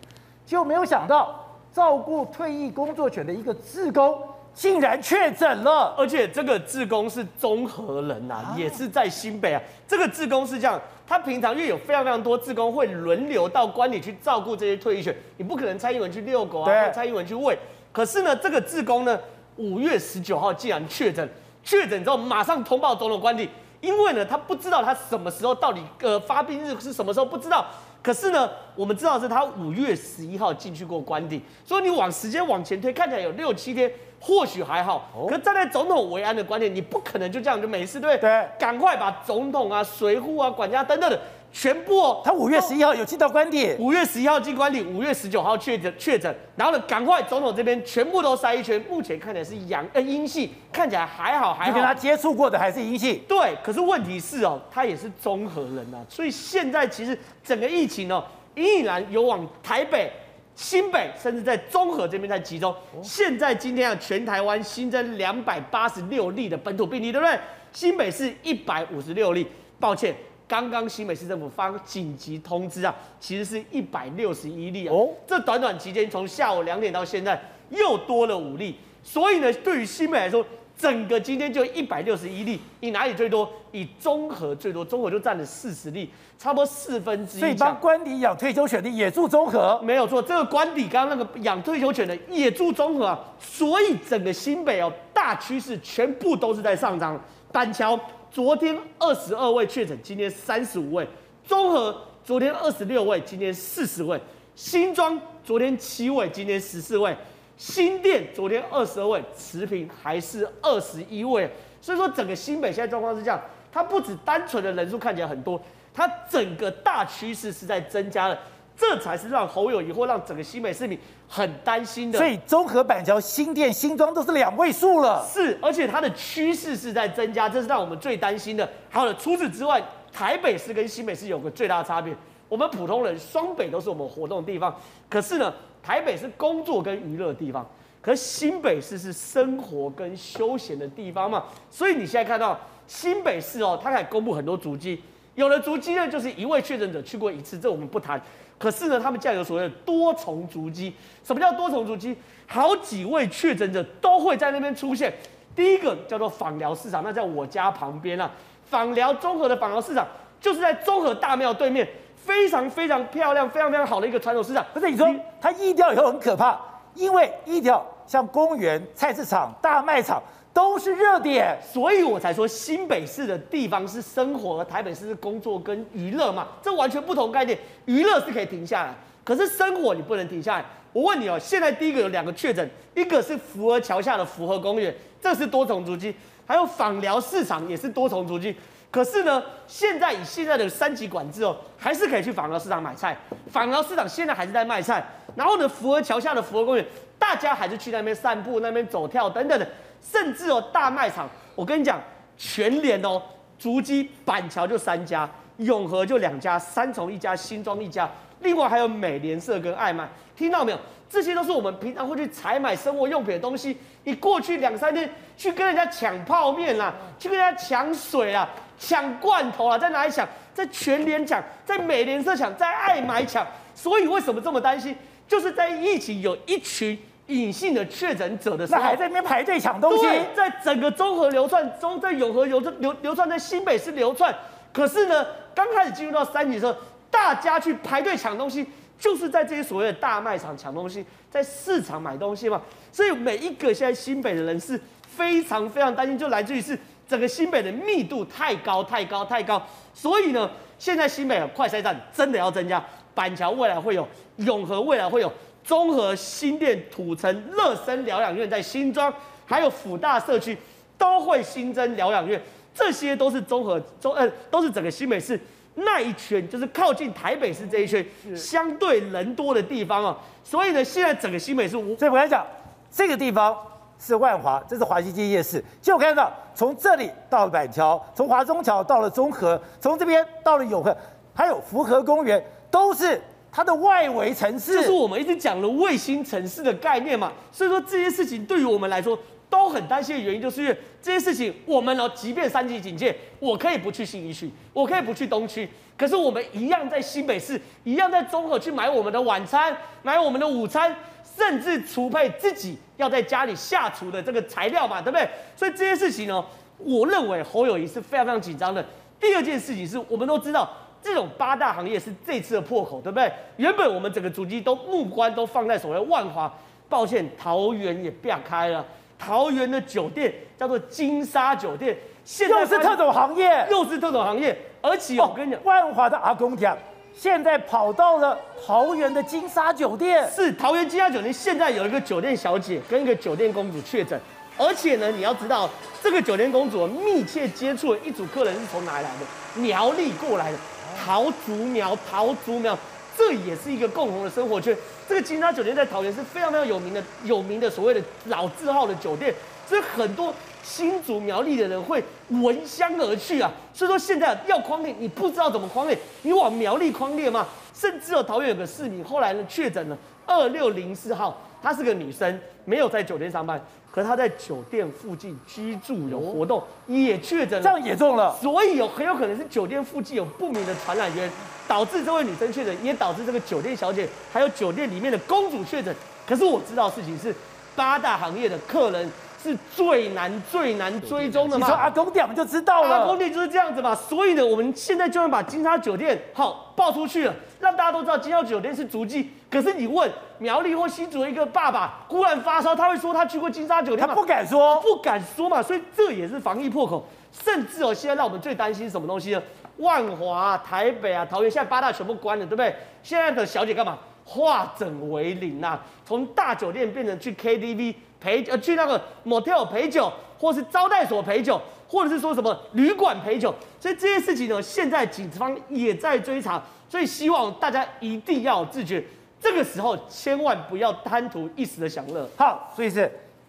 就没有想到照顾退役工作犬的一个志工。竟然确诊了，而且这个志工是综合人呐、啊，啊、也是在新北啊。这个志工是这样，他平常因为有非常非常多志工会轮流到关里去照顾这些退役犬，你不可能蔡英文去遛狗啊，蔡英文去喂。可是呢，这个志工呢，五月十九号竟然确诊，确诊之后马上通报总统官邸，因为呢，他不知道他什么时候到底呃发病日是什么时候，不知道。可是呢，我们知道是他五月十一号进去过官邸，所以你往时间往前推，看起来有六七天。或许还好，可站在总统维安的观点，你不可能就这样就没事，对不对？对，赶快把总统啊、随护啊、管家等等的全部哦。他五月十一号有进到官邸，五月十一号进官邸，五月十九号确诊确诊，然后呢，赶快总统这边全部都筛一圈，目前看起来是阳呃阴性，看起来还好还好。就跟他接触过的还是阴性。对，可是问题是哦，他也是综合人呐、啊，所以现在其实整个疫情哦，依然有往台北。新北甚至在中和这边在集中。现在今天啊，全台湾新增两百八十六例的本土病例，对不对？新北市一百五十六例。抱歉，刚刚新北市政府发紧急通知啊，其实是一百六十一例啊。哦，这短短期间，从下午两点到现在又多了五例。所以呢，对于新北来说，整个今天就一百六十一例，以哪里最多？以中和最多，中和就占了四十例，差不多四分之一。所以帮官邸养退休犬的也住中和，没有错。这个官邸刚刚那个养退休犬的也住中和啊，所以整个新北哦，大趋势全部都是在上涨。板桥昨天二十二位确诊，今天三十五位；综合昨天二十六位，今天四十位；新庄昨天七位，今天十四位。新店昨天二十二位，持平还是二十一位，所以说整个新北现在状况是这样，它不止单纯的人数看起来很多，它整个大趋势是在增加的，这才是让侯友宜或让整个新北市民很担心的。所以中和板桥、新店、新庄都是两位数了，是，而且它的趋势是在增加，这是让我们最担心的。好了，除此之外，台北市跟新北市有个最大的差别，我们普通人双北都是我们活动的地方，可是呢，台北是工作跟娱乐的地方，可是新北市是生活跟休闲的地方嘛，所以你现在看到新北市哦，它还公布很多足迹，有的足迹呢就是一位确诊者去过一次，这我们不谈。可是呢，他们竟然有所谓的多重足迹。什么叫多重足迹？好几位确诊者都会在那边出现。第一个叫做访寮市场，那在我家旁边啊，访寮综合的访寮市场就是在综合大庙对面。非常非常漂亮，非常非常好的一个传统市场。可是你说它疫掉以后很可怕，因为疫掉像公园、菜市场、大卖场都是热点，所以我才说新北市的地方是生活，而台北市是工作跟娱乐嘛，这完全不同概念。娱乐是可以停下来，可是生活你不能停下来。我问你哦，现在第一个有两个确诊，一个是福和桥下的福和公园，这是多重足迹，还有枋寮市场也是多重足迹。可是呢，现在以现在的三级管制哦，还是可以去枋寮市场买菜。枋寮市场现在还是在卖菜。然后呢，福和桥下的福和公园，大家还是去那边散步、那边走跳等等的。甚至哦，大卖场，我跟你讲，全联哦，足迹板桥就三家，永和就两家，三重一家，新庄一家，另外还有美联社跟爱卖。听到没有？这些都是我们平常会去采买生活用品的东西。你过去两三天去跟人家抢泡面啦，去跟人家抢水啦。抢罐头啊，在哪里抢？在全联抢，在美联社抢，在爱买抢。所以为什么这么担心？就是在疫情有一群隐性的确诊者的时候，那还在那边排队抢东西。对，在整个中和流窜，中在永和流流流窜，在新北市流窜。可是呢，刚开始进入到三级的时候，大家去排队抢东西，就是在这些所谓的大卖场抢东西，在市场买东西嘛。所以每一个现在新北的人是非常非常担心，就来自于是。整个新北的密度太高太高太高，所以呢，现在新北的快筛站真的要增加。板桥未来会有，永和未来会有，中和、新店、土城、乐生疗养院在新庄，还有辅大社区都会新增疗养院，这些都是综合中呃，都是整个新北市那一圈，就是靠近台北市这一圈相对人多的地方啊。所以呢，现在整个新北市，所以我来讲这个地方。是万华，这是华西街夜市。就看到从这里到了板桥，从华中桥到了中和，从这边到了永和，还有福和公园，都是它的外围城市，就是我们一直讲的卫星城市的概念嘛。所以说这些事情对于我们来说都很担心的原因，就是因为这些事情，我们呢，即便三级警戒，我可以不去新一区，我可以不去东区，可是我们一样在新北市，一样在中和去买我们的晚餐，买我们的午餐，甚至储备自己要在家里下厨的这个材料嘛，对不对？所以这些事情呢，我认为侯友谊是非常非常紧张的。第二件事情是我们都知道。这种八大行业是这次的破口，对不对？原本我们整个主机都目光都放在所谓万华，抱歉，桃园也变开了。桃园的酒店叫做金沙酒店，现在又是特种行业，又是特种行业。而且我跟你讲，万华的阿公讲，现在跑到了桃园的金沙酒店，是桃园金沙酒店。现在有一个酒店小姐跟一个酒店公主确诊，而且呢，你要知道，这个酒店公主密切接触的一组客人是从哪里来的？苗栗过来的。桃竹苗，桃竹苗，这也是一个共同的生活圈。这个金沙酒店在桃园是非常非常有名的，有名的所谓的老字号的酒店，所以很多新竹苗栗的人会闻香而去啊。所以说现在要框列，你不知道怎么框列，你往苗栗框列吗？甚至有桃园有个市民后来呢确诊了二六零四号，她是个女生，没有在酒店上班。可是他在酒店附近居住有活动，也确诊了，这样也中了，所以有很有可能是酒店附近有不明的传染源，导致这位女生确诊，也导致这个酒店小姐还有酒店里面的公主确诊。可是我知道事情是，八大行业的客人是最难最难追踪的嘛。你说阿公店我们就知道了，阿公店就是这样子嘛。所以呢，我们现在就能把金沙酒店好爆出去了，让大家都知道金沙酒店是足迹。可是你问苗栗或新竹的一个爸爸，忽然发烧，他会说他去过金沙酒店吗？他不敢说，不敢说嘛。所以这也是防疫破口。甚至哦，现在让我们最担心什么东西呢？万华、台北啊、桃园，现在八大全部关了，对不对？现在的小姐干嘛？化整为零啊，从大酒店变成去 KTV 陪呃去那个 motel 陪酒，或是招待所陪酒，或者是说什么旅馆陪酒。所以这些事情呢，现在警方也在追查。所以希望大家一定要自觉。这个时候千万不要贪图一时的享乐。好，所以是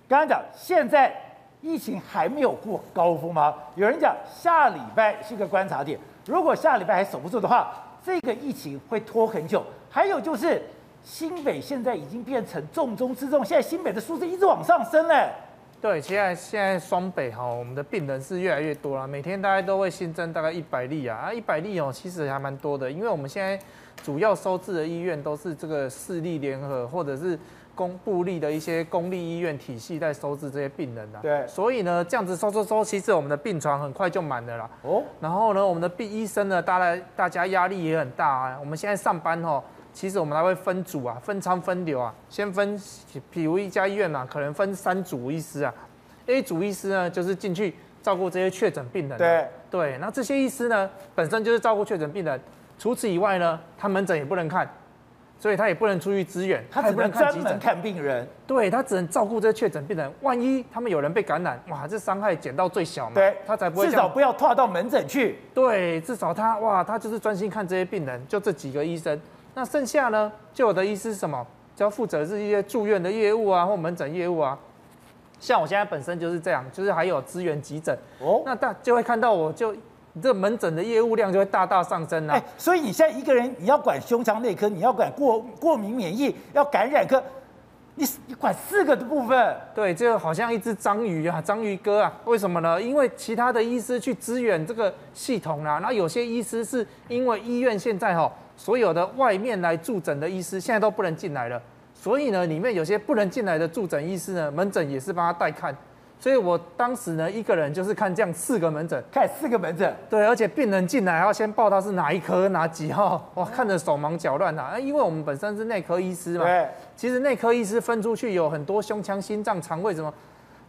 刚刚讲，现在疫情还没有过高峰吗？有人讲下礼拜是一个观察点，如果下礼拜还守不住的话，这个疫情会拖很久。还有就是新北现在已经变成重中之重，现在新北的数字一直往上升嘞。对，现在现在双北哈，我们的病人是越来越多了，每天大概都会新增大概一百例啊，啊一百例哦，其实还蛮多的，因为我们现在。主要收治的医院都是这个市立联合或者是公部立的一些公立医院体系在收治这些病人的。对，所以呢，这样子收收收，其实我们的病床很快就满了啦。哦。然后呢，我们的病医生呢，大概大家压力也很大啊。我们现在上班哦，其实我们还会分组啊，分仓分流啊，先分，比如一家医院啊，可能分三组医师啊。A 组医师呢，就是进去照顾这些确诊病人。对。对，那这些医师呢，本身就是照顾确诊病人。除此以外呢，他门诊也不能看，所以他也不能出去支援，他只能专门看病人。对，他只能照顾这些确诊病人。万一他们有人被感染，哇，这伤害减到最小嘛。对，他才不会。至少不要拖到门诊去。对，至少他哇，他就是专心看这些病人，就这几个医生。那剩下呢，就有的医师是什么，就要负责是一些住院的业务啊，或门诊业务啊。像我现在本身就是这样，就是还有支援急诊。哦，那大就会看到我就。你这个门诊的业务量就会大大上升了。哎，所以你现在一个人，你要管胸腔内科，你要管过过敏免疫，要感染科，你你管四个的部分。对，就好像一只章鱼啊，章鱼哥啊。为什么呢？因为其他的医师去支援这个系统啊，然后有些医师是因为医院现在哈，所有的外面来驻诊的医师现在都不能进来了，所以呢，里面有些不能进来的驻诊医师呢，门诊也是帮他代看。所以我当时呢，一个人就是看这样四个门诊，看四个门诊，对，而且病人进来还要先报他是哪一科哪几号，哇，看着手忙脚乱啊。因为我们本身是内科医师嘛，对，其实内科医师分出去有很多胸腔、心脏、肠胃什么，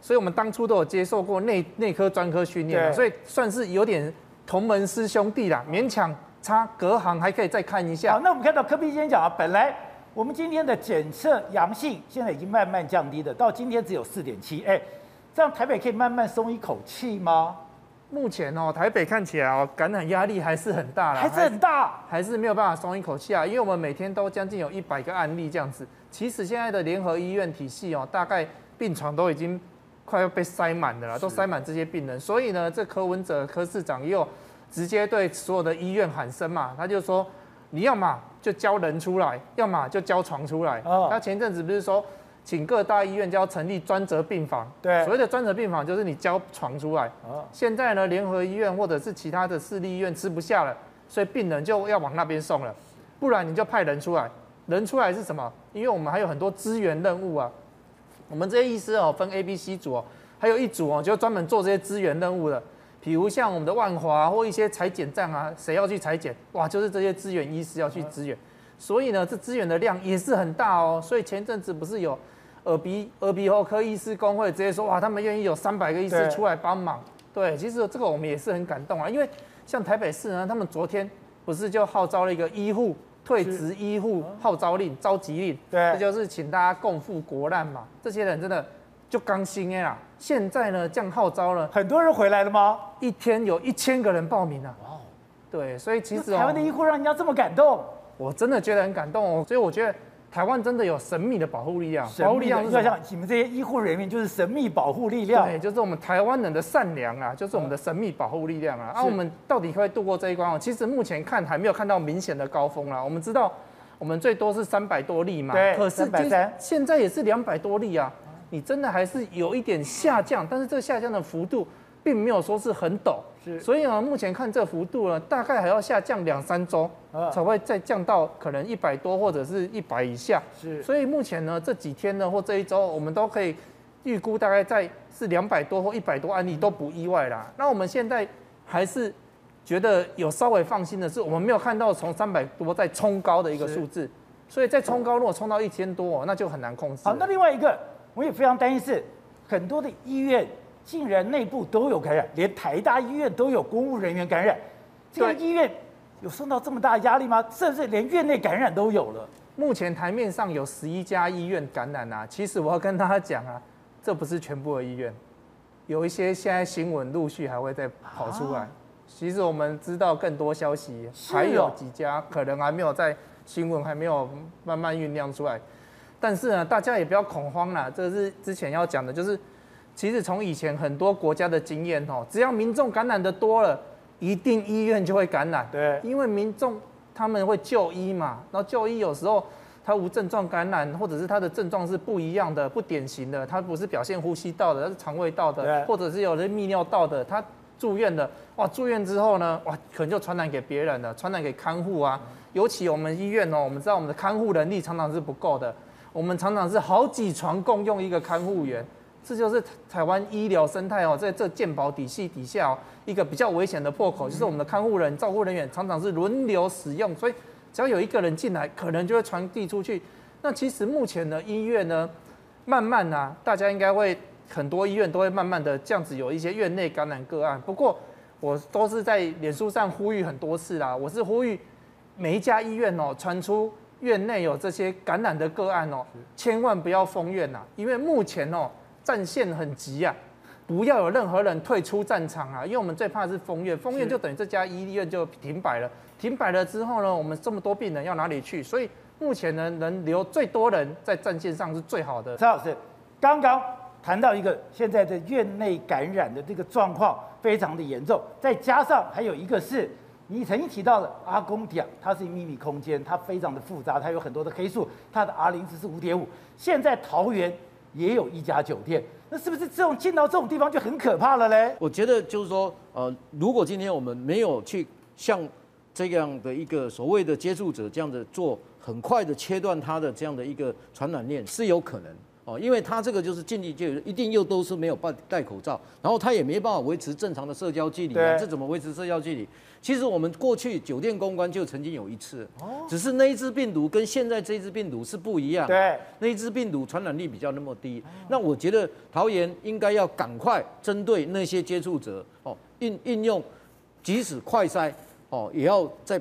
所以我们当初都有接受过内内科专科训练，所以算是有点同门师兄弟啦，勉强差隔行还可以再看一下。好，那我们看到柯 P 先讲啊，本来我们今天的检测阳性现在已经慢慢降低的，到今天只有四点七，哎。这样台北可以慢慢松一口气吗？目前哦，台北看起来哦，感染压力还是很大啦，还是很大，还是没有办法松一口气啊。因为我们每天都将近有一百个案例这样子。其实现在的联合医院体系哦，大概病床都已经快要被塞满了啦，都塞满这些病人。所以呢，这柯文哲柯市长又直接对所有的医院喊声嘛，他就说你要嘛就交人出来，要么就交床出来。哦他前阵子不是说，请各大医院就要成立专责病房？对所谓的专责病房就是你交床出来。哦现在呢，联合医院或者是其他的私立医院吃不下了，所以病人就要往那边送了，不然你就派人出来。人出来是什么？因为我们还有很多支援任务啊。我们这些医师哦，分 A、B、C 组哦，还有一组哦，就专门做这些支援任务的。比如像我们的万华或一些裁剪站啊，谁要去裁剪？哇，就是这些支援医师要去支援。所以呢，这支援的量也是很大哦。所以前阵子不是有耳鼻耳鼻喉科医师工会直接说，哇，他们愿意有三百个医师出来帮忙。对，其实这个我们也是很感动啊，因为像台北市呢，他们昨天不是就号召了一个医护退职医护号召令、召集令，对这就是请大家共赴国难嘛。这些人真的就刚新哎啦。现在呢，这样号召了，很多人回来了吗？一天有一千个人报名啊。对，所以其实、哦、台湾的医护让人家这么感动，我真的觉得很感动哦。所以我觉得台湾真的有神秘的保护力量，保护力量是什么？要像你们这些医护人员就是神秘保护力量。对，就是我们台湾人的善良啊，就是我们的神秘保护力量啊。啊，我们到底可以度过这一关哦？其实目前看还没有看到明显的高峰啦。我们知道我们最多是三百多例嘛，对可是今330现在也是两百多例啊。你真的还是有一点下降，但是这个下降的幅度并没有说是很陡，是所以呢，目前看这幅度呢，大概还要下降两三周啊才会再降到可能一百多或者是一百以下。是所以目前呢，这几天呢或这一周，我们都可以预估大概在是两百多或一百多案例都不意外啦。那我们现在还是觉得有稍微放心的是，我们没有看到从三百多再冲高的一个数字，所以再冲高，如果冲到一千多，那就很难控制。好，那另外一个我也非常担心是，很多的医院竟然内部都有感染，连台大医院都有公务人员感染，这个医院有受到这么大的压力吗？甚至连院内感染都有了。目前台面上有十一家医院感染啊，其实我要跟大家讲啊，这不是全部的医院，有一些现在新闻陆续还会再跑出来。其实我们知道更多消息，还有几家可能还没有在新闻还没有慢慢酝酿出来。但是呢，大家也不要恐慌啦，这是之前要讲的，就是其实从以前很多国家的经验哦，只要民众感染的多了，一定医院就会感染。对因为民众他们会就医嘛，然后就医有时候他无症状感染，或者是他的症状是不一样的、不典型的，他不是表现呼吸道的，他是肠胃道的，或者是有人泌尿道的，他住院的，哇，住院之后呢，哇，可能就传染给别人了，传染给看护啊。尤其我们医院哦，我们知道我们的看护能力常常是不够的，我们常常是好几床共用一个看护员，这就是台湾医疗生态哦，在这健保体系底下哦，一个比较危险的破口，就是我们的看护人、照顾人员常常是轮流使用，所以只要有一个人进来，可能就会传递出去。那其实目前的医院呢，慢慢啊，大家应该会很多医院都会慢慢的这样子有一些院内感染个案。不过我都是在脸书上呼吁很多次啦，我是呼吁每一家医院哦，传出院内有这些感染的个案哦，千万不要封院呐，因为目前哦战线很急啊，不要有任何人退出战场啊，因为我们最怕的是封院，封院就等于这家医院就停摆了，停摆了之后呢，我们这么多病人要哪里去？所以目前呢，能留最多人在战线上是最好的。陈老师刚刚谈到一个现在的院内感染的这个状况非常的严重，再加上还有一个是你曾经提到的阿公讲，它是秘密空间，它非常的复杂，它有很多的黑数，它的 R 零值是五点五。现在桃园也有一家酒店，那是不是这种进到这种地方就很可怕了嘞？我觉得就是说，呃，如果今天我们没有去像这样的一个所谓的接触者这样的做很快的切断它的这样的一个传染链，是有可能哦，因为他这个就是进去就一定又都是没有戴戴口罩，然后他也没办法维持正常的社交距离啊，这怎么维持社交距离？其实我们过去酒店公关就曾经有一次，哦只是那一只病毒跟现在这一支病毒是不一样的。对，那一只病毒传染力比较那么低，那我觉得桃园应该要赶快针对那些接触者哦，应应用，即使快筛哦，也要在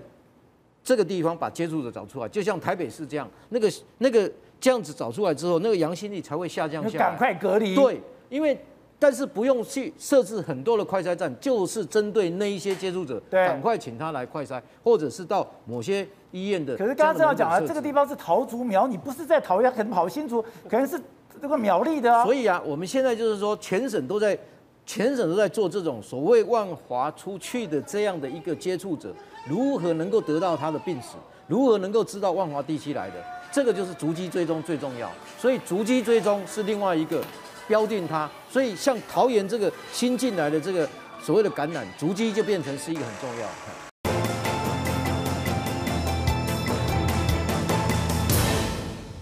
这个地方把接触者找出来，就像台北市这样，那个那个这样子找出来之后，那个阳性率才会下降下来。赶快隔离。对，因为但是不用去设置很多的快筛站，就是针对那一些接触者，对赶快请他来快筛，或者是到某些医院的。可是刚刚这样讲啊，这个地方。方是桃竹苗，你不是在桃园，可能跑新竹，可能是这个苗栗的啊。所以啊，我们现在就是说，全省都在全省都在做这种所谓万华出去的这样的一个接触者，如何能够得到他的病史，如何能够知道万华地区来的，这个就是足迹追踪最重要。所以足迹追踪是另外一个标定它。所以像桃园这个新进来的这个所谓的感染足迹，就变成是一个很重要。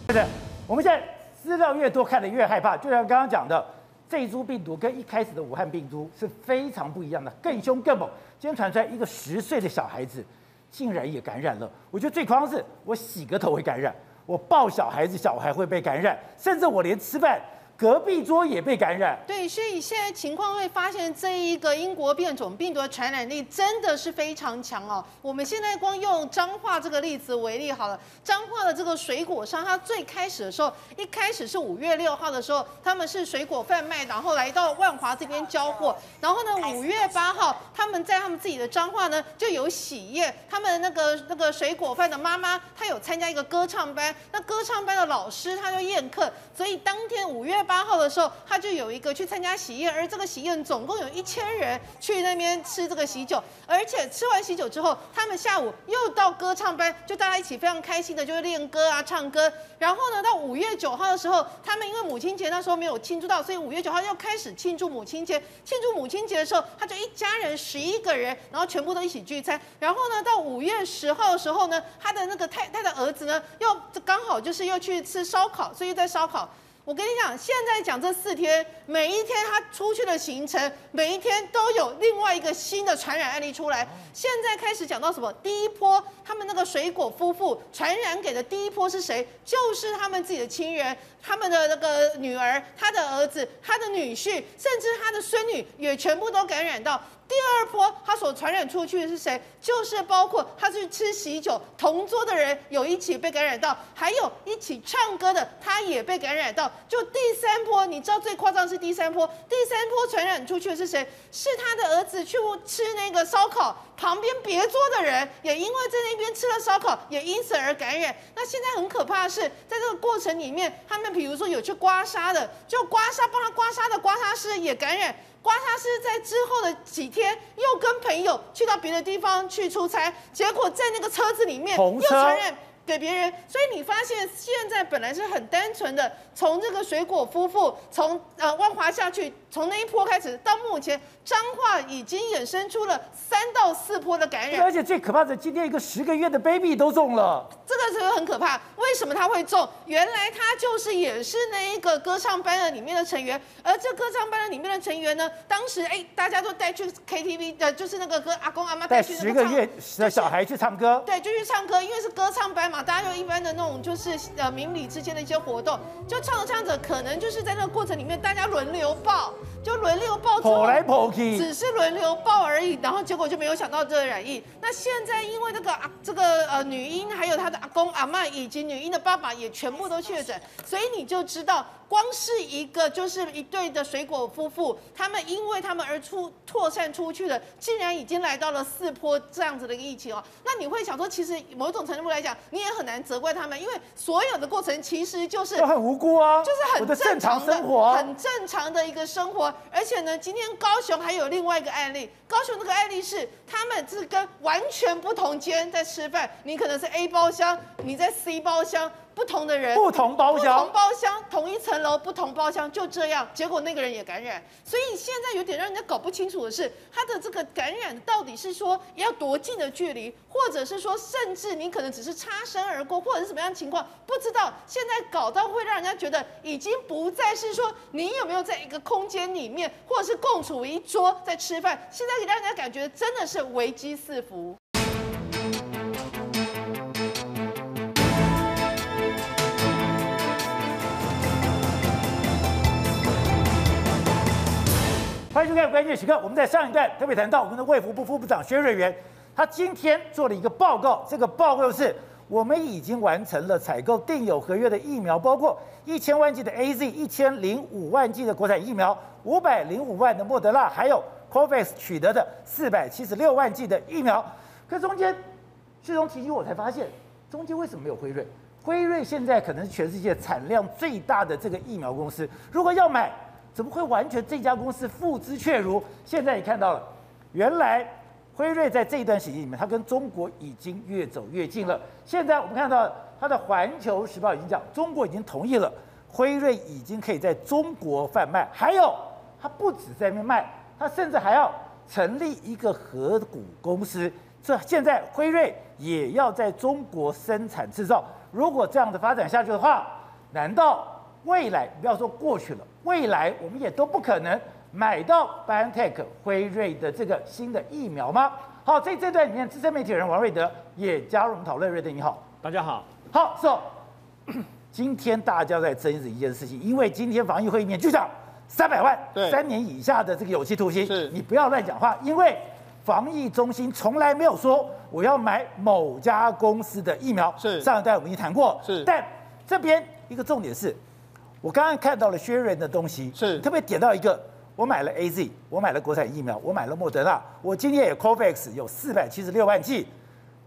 对的，我们现在资料越多，看得越害怕。就像刚刚讲的。这一株病毒跟一开始的武汉病毒是非常不一样的，更凶更猛。今天传出来一个十岁的小孩子竟然也感染了，我觉得最夸张是，我洗个头会感染，我抱小孩子，小孩会被感染，甚至我连吃饭。隔壁桌也被感染，对，所以现在情况会发现，这一个英国变种病毒的传染力真的是非常强哦。我们现在光用彰化这个例子为例好了，彰化的这个水果商，他最开始的时候，一开始是五月六号的时候，他们是水果贩卖，然后来到万华这边交货，然后呢，五月八号他们在他们自己的彰化呢就有喜宴，他们那个那个水果贩的妈妈，她有参加一个歌唱班，那歌唱班的老师他就宴客，所以当天五月。八号的时候，他就有一个去参加喜宴，而这个喜宴总共有一千人去那边吃这个喜酒，而且吃完喜酒之后，他们下午又到歌唱班，就大家一起非常开心的，就是练歌啊、唱歌。然后呢，到五月九号的时候，他们因为母亲节那时候没有庆祝到，所以五月九号又开始庆祝母亲节。庆祝母亲节的时候，他就一家人十一个人，然后全部都一起聚餐。然后呢，到五月十号的时候呢，他的那个太太的儿子呢，又刚好就是又去吃烧烤，所以在烧烤。我跟你讲，现在讲这四天，每一天他出去的行程，每一天都有另外一个新的传染案例出来。现在开始讲到什么？第一波，他们那个水果夫妇传染给的第一波是谁？就是他们自己的亲人，他们的那个女儿、他的儿子、他的女婿，甚至他的孙女也全部都感染到。第二波，他所传染出去的是谁？就是包括他去吃喜酒，同桌的人有一起被感染到，还有一起唱歌的，他也被感染到。就第三波，你知道最夸张是第三波，第三波传染出去的是谁？是他的儿子去吃那个烧烤，旁边别桌的人也因为在那边吃了烧烤，也因此而感染。那现在很可怕的是，在这个过程里面，他们比如说有去刮痧的，就刮痧帮他刮痧的刮痧师也感染。刮痧师在之后的几天又跟朋友去到别的地方去出差，结果在那个车子里面又传染给别人。所以你发现现在本来是很单纯的，从这个水果夫妇从呃万华下去，从那一波开始到目前，彰化已经衍生出了三到四波的感染。而且最可怕的，今天一个十个月的 baby 都中了。这个是很可怕，为什么他会中？原来他就是也是那一个歌唱班的里面的成员，而这歌唱班的里面的成员呢，当时哎，大家都带去 KTV 的，就是那个歌阿公阿妈带去那个唱，十个月的小孩去唱歌，对，就去唱歌，因为是歌唱班嘛，大家就一般的那种就是呃邻里之间的一些活动，就唱着唱着，可能就是在那个过程里面，大家轮流报，就轮流报，跑来跑去，只是轮流报而已，然后结果就没有想到这个染疫。那现在因为那个啊这个呃女婴还有她的。阿公阿嬷以及女婴的爸爸也全部都确诊，所以你就知道。光是一个就是一对的水果夫妇，他们因为他们而出扩散出去的，竟然已经来到了四波这样子的一个疫情哦。那你会想说，其实某种程度来讲，你也很难责怪他们，因为所有的过程其实就是很无辜啊，就是很正常的生活，很正常的一个生活。而且呢，今天高雄还有另外一个案例，高雄那个案例是他们是跟完全不同间在吃饭，你可能是 A 包厢，你在 C 包厢。不同的人，不同包厢，不同包厢，同一层楼，不同包厢，就这样，结果那个人也感染。所以现在有点让人家搞不清楚的是，他的这个感染到底是说要多近的距离，或者是说，甚至你可能只是擦身而过，或者是什么样的情况，不知道。现在搞到会让人家觉得，已经不再是说你有没有在一个空间里面，或者是共处一桌在吃饭，现在让人家感觉真的是危机四伏。欢迎收看《关键时刻》。我们在上一段特别谈到我们的卫福部副部长薛瑞元，他今天做了一个报告。这个报告是我们已经完成了采购订有合约的疫苗，包括一千万剂的 AZ，一千零五万剂的国产疫苗，五百零五万的莫德纳，还有 COVAX 取得的四百七十六万剂的疫苗。可中间，旭东提醒我才发现，中间为什么没有辉瑞？辉瑞现在可能是全世界产量最大的这个疫苗公司，如果要买。怎么会完全这家公司付之阙如？现在你看到了，原来辉瑞在这一段时间里面，它跟中国已经越走越近了。现在我们看到它的《环球时报》已经讲，中国已经同意了，辉瑞已经可以在中国贩卖。还有，它不止在那边卖，它甚至还要成立一个合股公司。这现在辉瑞也要在中国生产制造。如果这样的发展下去的话，难道未来不要说过去了，未来我们也都不可能买到 BioNTech 辉瑞的这个新的疫苗吗？好，在这段里面，资深媒体人王瑞德也加入我们讨论。瑞德你好，大家好。好，So，今天大家在争议一件事情，因为今天防疫会议面局长三百万，对，三年以下的这个有期徒刑，是你不要乱讲话，因为。防疫中心从来没有说我要买某家公司的疫苗。是上一代我们已经谈过。是，但这边一个重点是，我刚刚看到了薛仁的东西，是特别点到一个，我买了 AZ，我买了国产疫苗，我买了莫德纳，我今天也 COVAX 有四百七十六万剂。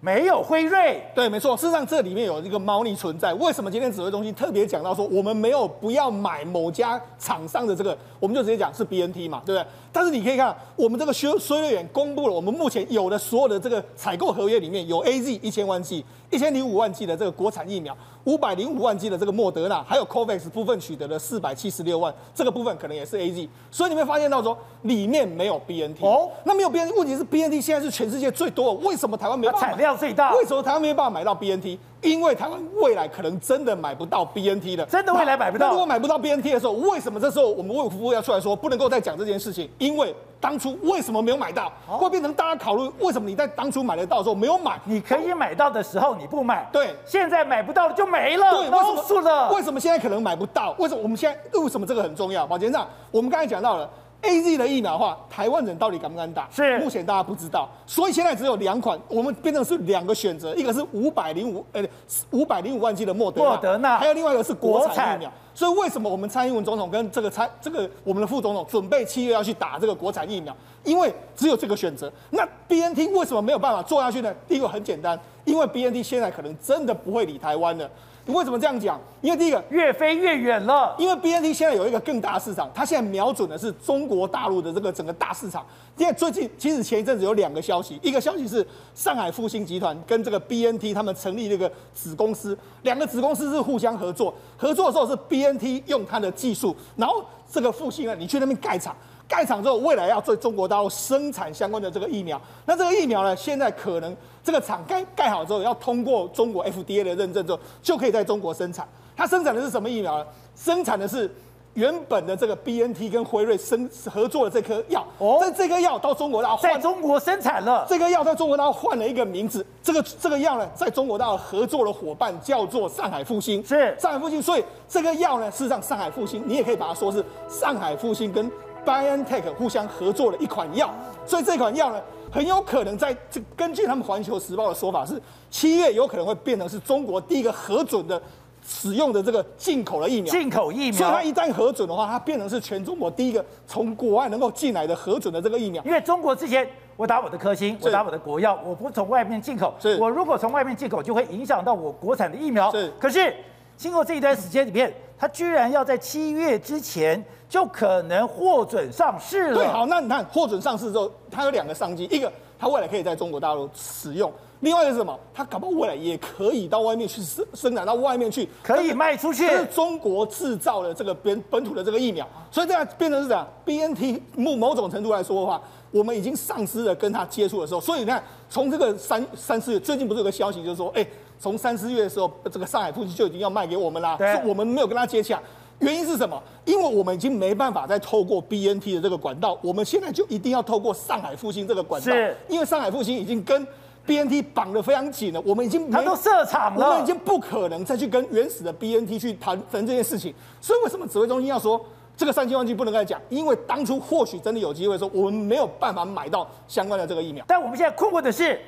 没有辉瑞，对，没错。事实上，这里面有一个猫腻存在。为什么今天指挥中心特别讲到说，我们没有不要买某家厂商的这个，我们就直接讲是 BNT 嘛，对不对？但是你可以看，我们这个薛薛瑞远公布了，我们目前有的所有的这个采购合约里面有 AZ 一千万剂、一千零五万剂的这个国产疫苗，五百零五万剂的这个莫德纳，还有 COVAX 部分取得了四百七十六万，这个部分可能也是 AZ。所以你会发现到说，里面没有 BNT。哦，那没有 BNT，问题是 BNT 现在是全世界最多的，为什么台湾没办法？产量最大。为什么台湾没有办法买到 BNT？因为台湾未来可能真的买不到 BNT 的，真的未来买不到。如果买不到 BNT 的时候，为什么这时候我们卫福部要出来说不能够再讲这件事情？因为当初为什么没有买到，会变成大家考虑为什么你在当初买得到的时候没有买？你可以买到的时候你不买，对，现在买不到就没了，对，为什么了？为什么现在可能买不到？为什么我们现在为什么这个很重要？宝杰长，我们刚才讲到了。A Z 的疫苗的话，台湾人到底敢不敢打？是目前大家不知道，所以现在只有两款，我们变成是两个选择，一个是五百零五呃五百零五万剂的莫德纳，莫德纳，还有另外一个是国产疫苗。所以为什么我们蔡英文总统跟这个蔡这个我们的副总统准备七月要去打这个国产疫苗？因为只有这个选择。那 B N T 为什么没有办法做下去呢？第一个很简单，因为 B N T 现在可能真的不会理台湾了。你为什么这样讲？因为第一个越飞越远了。因为 BNT 现在有一个更大的市场，它现在瞄准的是中国大陆的这个整个大市场。因为最近其实前一阵子有两个消息，一个消息是上海复星集团跟这个 BNT 他们成立这个子公司，两个子公司是互相合作，合作的时候是 BNT 用它的技术，然后这个复星呢，你去那边盖厂。盖厂之后，未来要对中国大陆生产相关的这个疫苗。那这个疫苗呢，现在可能这个厂盖盖好之后，要通过中国 FDA 的认证之后，就可以在中国生产。它生产的是什么疫苗呢？生产的是原本的这个 BNT 跟辉瑞生合作的这颗药。哦，这这颗药到中国大陆在中国生产了。这个药在中国大陆换了一个名字。这个这个药呢，在中国大陆合作的伙伴叫做上海复星。是上海复星，所以这个药呢，事实上上海复星，你也可以把它说是上海复星跟。BioNTech 互相合作的一款药，所以这款药呢，很有可能在这根据他们《环球时报》的说法是，七月有可能会变成是中国第一个核准的使用的这个进口的疫苗。进口疫苗，所以它一旦核准的话，它变成是全中国第一个从国外能够进来的核准的这个疫苗。因为中国之前我打我的科兴，我打我的国药，我不从外面进口。是，我如果从外面进口，就会影响到我国产的疫苗。是，可是经过这一段时间里面，它居然要在七月之前。就可能获准上市了。对，好，那你看获准上市之后，它有两个商机，一个它未来可以在中国大陆使用，另外一个是什么？它搞不好未来也可以到外面去生生产到外面去，可以卖出去。这是中国制造的这个本本土的这个疫苗，所以这样变成是这样。BNT 某某种程度来说的话，我们已经丧失了跟它接触的时候。所以你看，从这个三三四月，最近不是有个消息，就是说，哎，从三四月的时候，这个上海复星就已经要卖给我们啦，对，是我们没有跟他接洽。原因是什么？因为我们已经没办法再透过 BNT 的这个管道，我们现在就一定要透过上海复星这个管道。因为上海复星已经跟 BNT 绑得非常紧了，我们已经他都设厂了，我们已经不可能再去跟原始的 BNT 去谈谈这件事情。所以为什么指挥中心要说这个三千万剂不能再讲？因为当初或许真的有机会说，我们没有办法买到相关的这个疫苗。但我们现在困惑的是。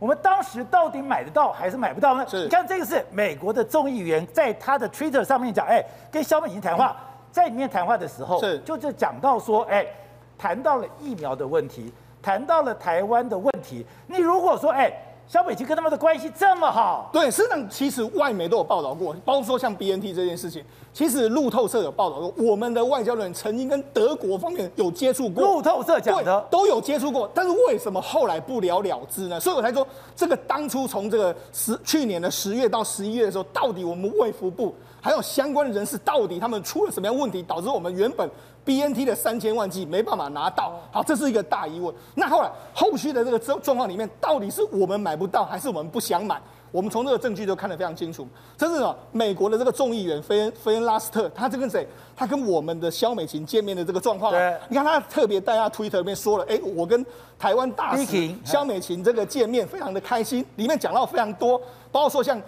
我们当时到底买得到还是买不到呢？是，你看这个是美国的众议员在他的 Twitter 上面讲，哎，跟肖美琴谈话，在里面谈话的时候，是，就是讲到说，哎，谈到了疫苗的问题，谈到了台湾的问题。你如果说，哎，萧美琴跟他们的关系这么好？对，事实上其实外媒都有报道过，包括说像 BNT 这件事情，其实路透社有报道过，我们的外交人员曾经跟德国方面有接触过。路透社讲的都有接触过，但是为什么后来不了了之呢？所以我才说，这个当初从这个十去年的十月到十一月的时候，到底我们卫福部还有相关的人士，到底他们出了什么样问题，导致我们原本 BNT 的三千万剂没办法拿到？好，这是一个大疑问。那后来后续的这个状状况里面，到底是我们买不到，还是我们不想买？我们从这个证据都看得非常清楚。这是什么？美国的这个众议员菲恩菲恩拉斯特，他这跟谁？他跟我们的萧美琴见面的这个状况、啊。你看他特别在他推特里面说了，哎，我跟台湾大使萧美琴这个见面非常的开心，里面讲到非常多，包括说像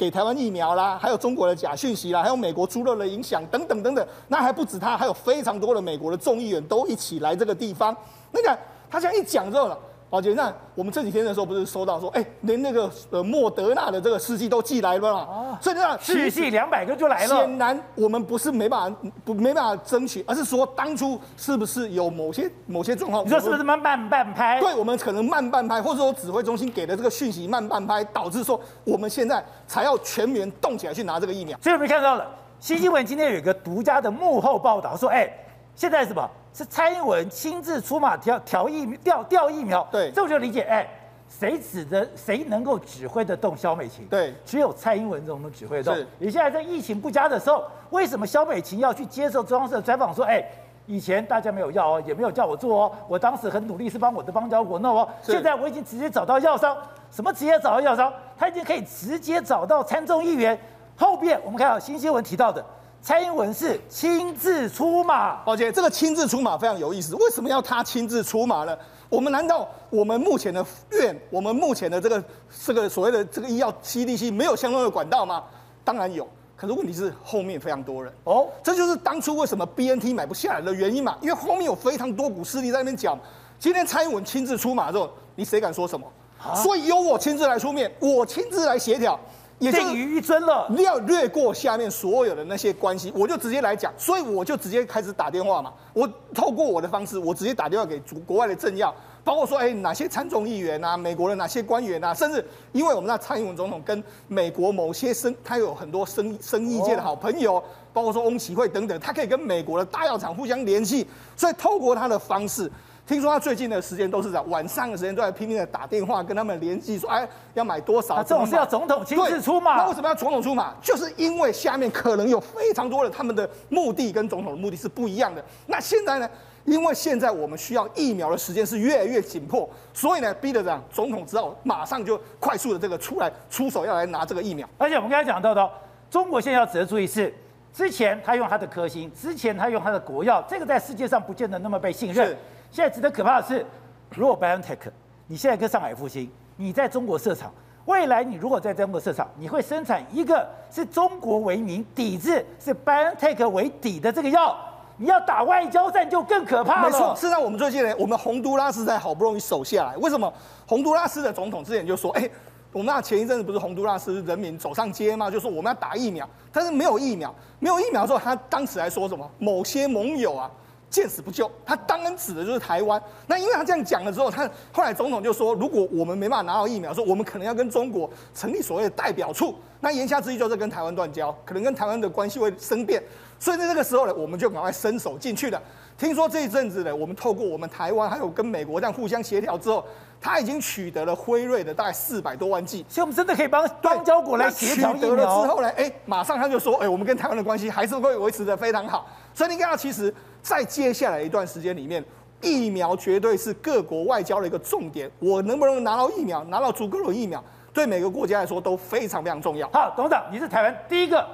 给台湾疫苗啦，还有中国的假讯息啦，还有美国猪肉的影响等等等等。那还不止他，还有非常多的美国的众议员都一起来这个地方。那个他这样一讲之后了。宝杰，那我们这几天的时候不是收到说，哎，连那个呃莫德纳的这个试剂都寄来了嘛？哦，所以那试剂两百个就来了。显然我们不是没办法不没办法争取，而是说当初是不是有某些某些状况？你说是不是慢慢半拍？对，我们可能慢半拍，或者说指挥中心给的这个讯息慢半拍，导致说我们现在才要全员动起来去拿这个疫苗。所以我们看到了，新新闻今天有一个独家的幕后报道说，哎，现在是什么？是蔡英文亲自出马调调疫调调疫苗，对，这我就理解。哎，谁指的谁能够指挥得动萧美琴？对，只有蔡英文这种能指挥得动。是，你现在在疫情不佳的时候，为什么萧美琴要去接受中央社专访说，哎，以前大家没有药哦，也没有叫我做哦，我当时很努力是帮我的邦交国弄哦，现在我已经直接找到药商，什么直接找到药商？他已经可以直接找到参众议员。后边我们看到新新闻提到的。蔡英文是亲自出马，宝姐，这个亲自出马非常有意思。为什么要他亲自出马呢？我们难道我们目前的院，我们目前的这个这个所谓的这个医药 CDC 没有相关的管道吗？当然有，可是问题是后面非常多人哦，这就是当初为什么 BNT 买不下来的原因嘛。因为后面有非常多股势力在那边讲，今天蔡英文亲自出马之后，你谁敢说什么？所以由我亲自来出面，我亲自来协调。也定于一尊了，你要略过下面所有的那些关系，我就直接来讲，所以我就直接开始打电话嘛。我透过我的方式，我直接打电话给主国外的政要，包括说，哎，哪些参众议员啊，美国的哪些官员啊，甚至因为我们那蔡英文总统跟美国某些生，他有很多生生意界的好朋友，包括说翁启慧等等，他可以跟美国的大药厂互相联系，所以透过他的方式。听说他最近的时间都是在晚上的时间都在拼命的打电话跟他们联系，说哎要买多少？这种是要总统亲自出马？那为什么要总统出马？就是因为下面可能有非常多的他们的目的跟总统的目的是不一样的。那现在呢？因为现在我们需要疫苗的时间是越来越紧迫，所以呢，逼得这样总统只好马上就快速的这个出来出手要来拿这个疫苗。而且我们刚才讲到的，中国现在要值得注意是，之前他用他的科兴，之前他用他的国药，这个在世界上不见得那么被信任。现在值得可怕的是，如果 BioNTech，你现在跟上海复兴，你在中国设厂，未来你如果在中国设厂，你会生产一个是中国为名、抵制是 BioNTech 为底的这个药，你要打外交战就更可怕了。没错，事实上我们最近呢，我们洪都拉斯才好不容易守下来。为什么？洪都拉斯的总统之前就说，哎，我们那前一阵子不是洪都拉斯人民走上街吗？就说我们要打疫苗，但是没有疫苗，没有疫苗之后，他当时还说什么？某些盟友啊。见死不救，他当然指的就是台湾。那因为他这样讲了之后，他后来总统就说，如果我们没办法拿到疫苗，说我们可能要跟中国成立所谓的代表处。那言下之意就是跟台湾断交，可能跟台湾的关系会生变。所以在这个时候呢，我们就赶快伸手进去了。听说这一阵子呢，我们透过我们台湾还有跟美国这样互相协调之后，他已经取得了辉瑞的大概四百多万剂。所以我们真的可以帮邦交国来协调疫苗。取得了之后呢，哎，马上他就说，哎，我们跟台湾的关系还是会维持的非常好。所以你看到其实。在接下来一段时间里面，疫苗绝对是各国外交的一个重点。我能不能拿到疫苗，拿到足够的疫苗，对每个国家来说都非常非常重要。好，董事长，你是台湾第一个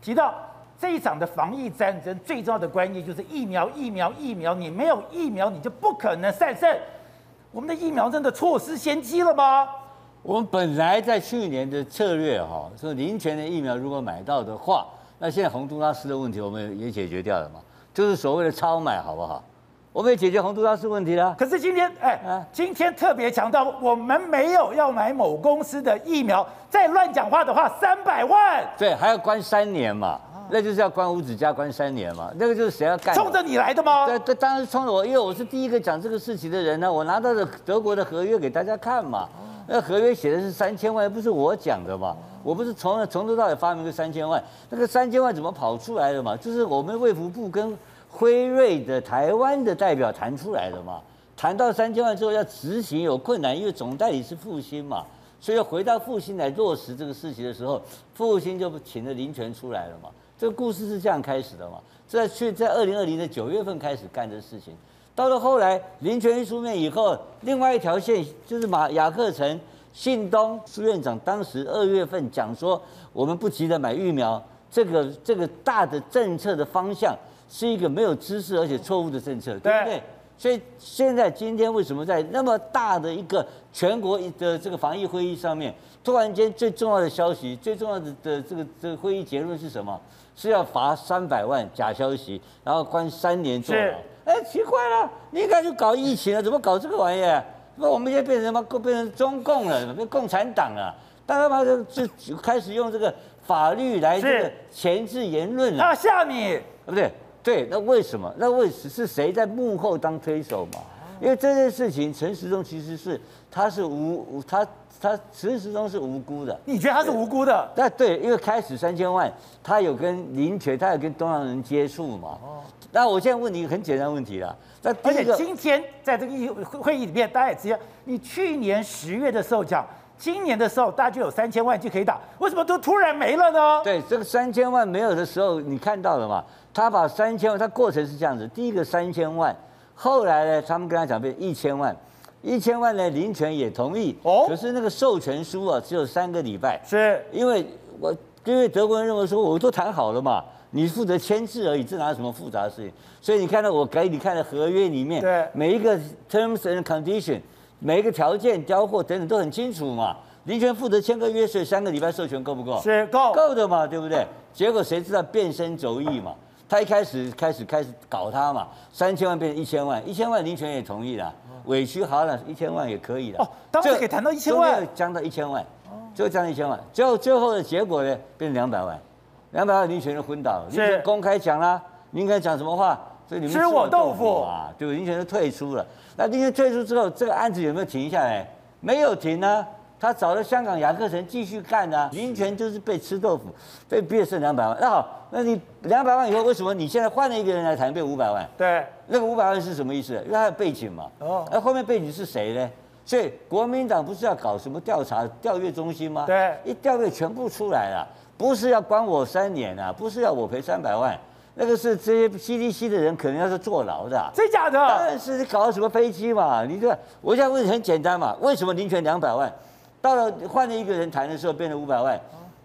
提到这一场的防疫战争最重要的关键就是疫苗，疫苗，疫苗。你没有疫苗，你就不可能战胜。我们的疫苗真的错失先机了吗？我们本来在去年的策略哈，说零钱的疫苗如果买到的话，那现在洪都拉斯的问题我们也解决掉了嘛。就是所谓的超买，好不好？我们也解决洪都拉斯问题了。可是今天，哎，啊、今天特别强调，我们没有要买某公司的疫苗。再乱讲话的话，三百万。对，还要关三年嘛？啊、那就是要关五指加关三年嘛？那个就是谁要干？冲着你来的吗？对对，当然是冲着我，因为我是第一个讲这个事情的人呢。我拿到了德国的合约给大家看嘛。那合约写的是三千万，不是我讲的嘛？我不是从从头到尾发明个三千万，那个三千万怎么跑出来的嘛？就是我们卫福部跟辉瑞的台湾的代表谈出来的嘛。谈到三千万之后要执行有困难，因为总代理是复兴嘛，所以回到复兴来落实这个事情的时候，复兴就请了林权出来了嘛。这个故事是这样开始的嘛？在去在二零二零的九月份开始干这事情，到了后来林全一出面以后，另外一条线就是马雅克城信东苏院长当时二月份讲说，我们不急着买疫苗，这个这个大的政策的方向是一个没有知识而且错误的政策，对不对？所以现在今天为什么在那么大的一个全国的这个防疫会议上面，突然间最重要的消息、最重要的的这个这个会议结论是什么？是要罚三百万假消息，然后关三年坐牢。哎，奇怪了，你应该去搞疫情了，怎么搞这个玩意儿？那我们现在变成什么？变成中共了，变共产党了。大家嘛就就开始用这个法律来这个钳制言论了。他吓你，不对。对，那为什么？那为什是谁在幕后当推手嘛？因为这件事情，陈时中其实是他是无他他陈时中是无辜的。你觉得他是无辜的？那对，因为开始三千万，他有跟林权，他有跟东洋人接触嘛。哦。那我现在问你一个很简单问题了。那而且今天在这个议会议里面，大家也知道，你去年十月的时候讲，今年的时候大家就有三千万就可以打，为什么都突然没了呢？对，这个三千万没有的时候，你看到了嘛？他把三千万，他过程是这样子：第一个三千万，后来呢，他们跟他讲变一千万，一千万呢，林权也同意，哦，可是那个授权书啊，只有三个礼拜，是因为我因为德国人认为说，我都谈好了嘛，你负责签字而已，这哪有什么复杂的事情？所以你看到我给你看的合约里面，对，每一个 terms and condition，每一个条件交货等等都很清楚嘛。林权负责签个约，所以三个礼拜授权够不够？是够，够的嘛，对不对？结果谁知道变身走义嘛？他一开始开始开始搞他嘛，三千万变成一千万，一千万林权也同意了，委屈好了，一千万也可以了。哦，当时可以谈到一千万，降到一千万，最后降到一千万，最后最后的结果呢，变成两百万，两百万林全就昏倒了。林全公开讲啦，你应该讲什么话？所以你们吃我豆腐啊，对不对？林全就退出了。那林全退出之后，这个案子有没有停下来？没有停呢。他找了香港雅克城继续干啊，林权就是被吃豆腐，被逼剩两百万。那好，那你两百万以后，为什么你现在换了一个人来谈变五百万？对，那个五百万是什么意思？因为他有背景嘛。哦。那后面背景是谁呢？所以国民党不是要搞什么调查调阅中心吗？对。一调阅全部出来了，不是要关我三年啊，不是要我赔三百万，那个是这些 CDC 的人可能要是坐牢的。真假的？当然是你搞什么飞机嘛？你这，我现在问题很简单嘛，为什么林权两百万？到了换了一个人谈的时候，变成五百万，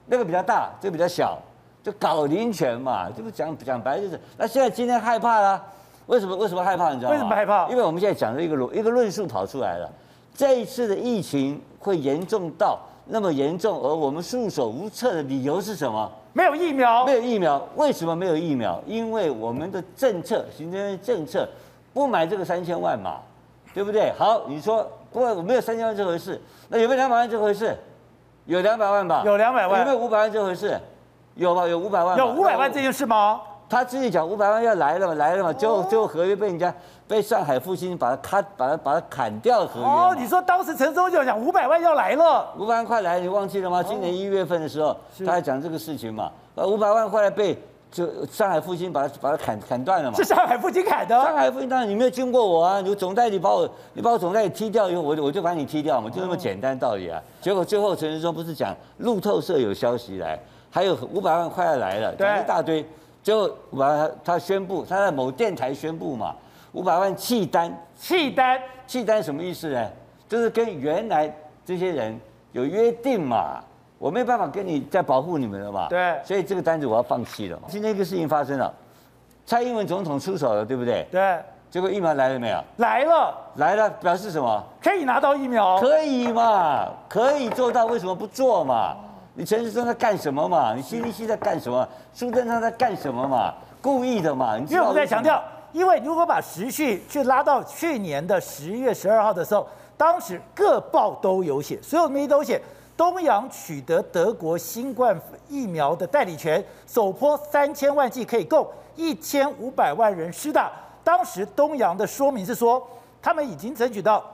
那个比较大，这个比较小，就搞林权嘛，这不讲讲白就是。那现在今天害怕了，为什么？为什么害怕？你知道吗？为什么害怕？因为我们现在讲的一个论一个论述跑出来了，这一次的疫情会严重到那么严重，而我们束手无策的理由是什么？没有疫苗。没有疫苗，为什么没有疫苗？因为我们的政策，行政院政策不买这个三千万嘛，对不对？好，你说。不过我没有三千万这回事，那有没有两百万这回事？有两百万吧？有两百万。有没有五百万这回事？有吧？有五百万。有五百万这件事吗？他自己讲五百万要来了嘛，来了嘛，最后最后合约被人家被上海复兴把他砍，把他把他砍掉合约。哦，你说当时陈时中就讲五百万要来了，五百万快来，你忘记了吗？今年一月份的时候，他还讲这个事情嘛，呃，五百万后来被。就上海复兴把他把他砍砍断了嘛？是上海复兴砍的。上海复兴当然你没有经过我啊，你总代理把我你把我总代理踢掉以后，我我就把你踢掉嘛，就那么简单道理啊。结果最后陈时中不是讲路透社有消息来，还有五百万快要来了，讲一大堆。最后五百万他宣布他在某电台宣布嘛，五百万弃单，弃单，弃单什么意思呢？就是跟原来这些人有约定嘛。我没有办法跟你再保护你们了嘛？对，所以这个单子我要放弃了嘛。今天一个事情发生了，蔡英文总统出手了，对不对？对。结果疫苗来了没有？来了，来了，表示什么？可以拿到疫苗。可以嘛？可以做到，为什么不做嘛？你陈时中在干什么嘛？你 CDC 在干什么？苏贞昌在干什么嘛？故意的嘛？因为我们在强调，因为如果把时序去拉到去年的十月十二号的时候，当时各报都有写，所有媒体都写。东洋取得德国新冠疫苗的代理权，首波三千万剂可以供一千五百万人施打。当时东洋的说明是说，他们已经争取到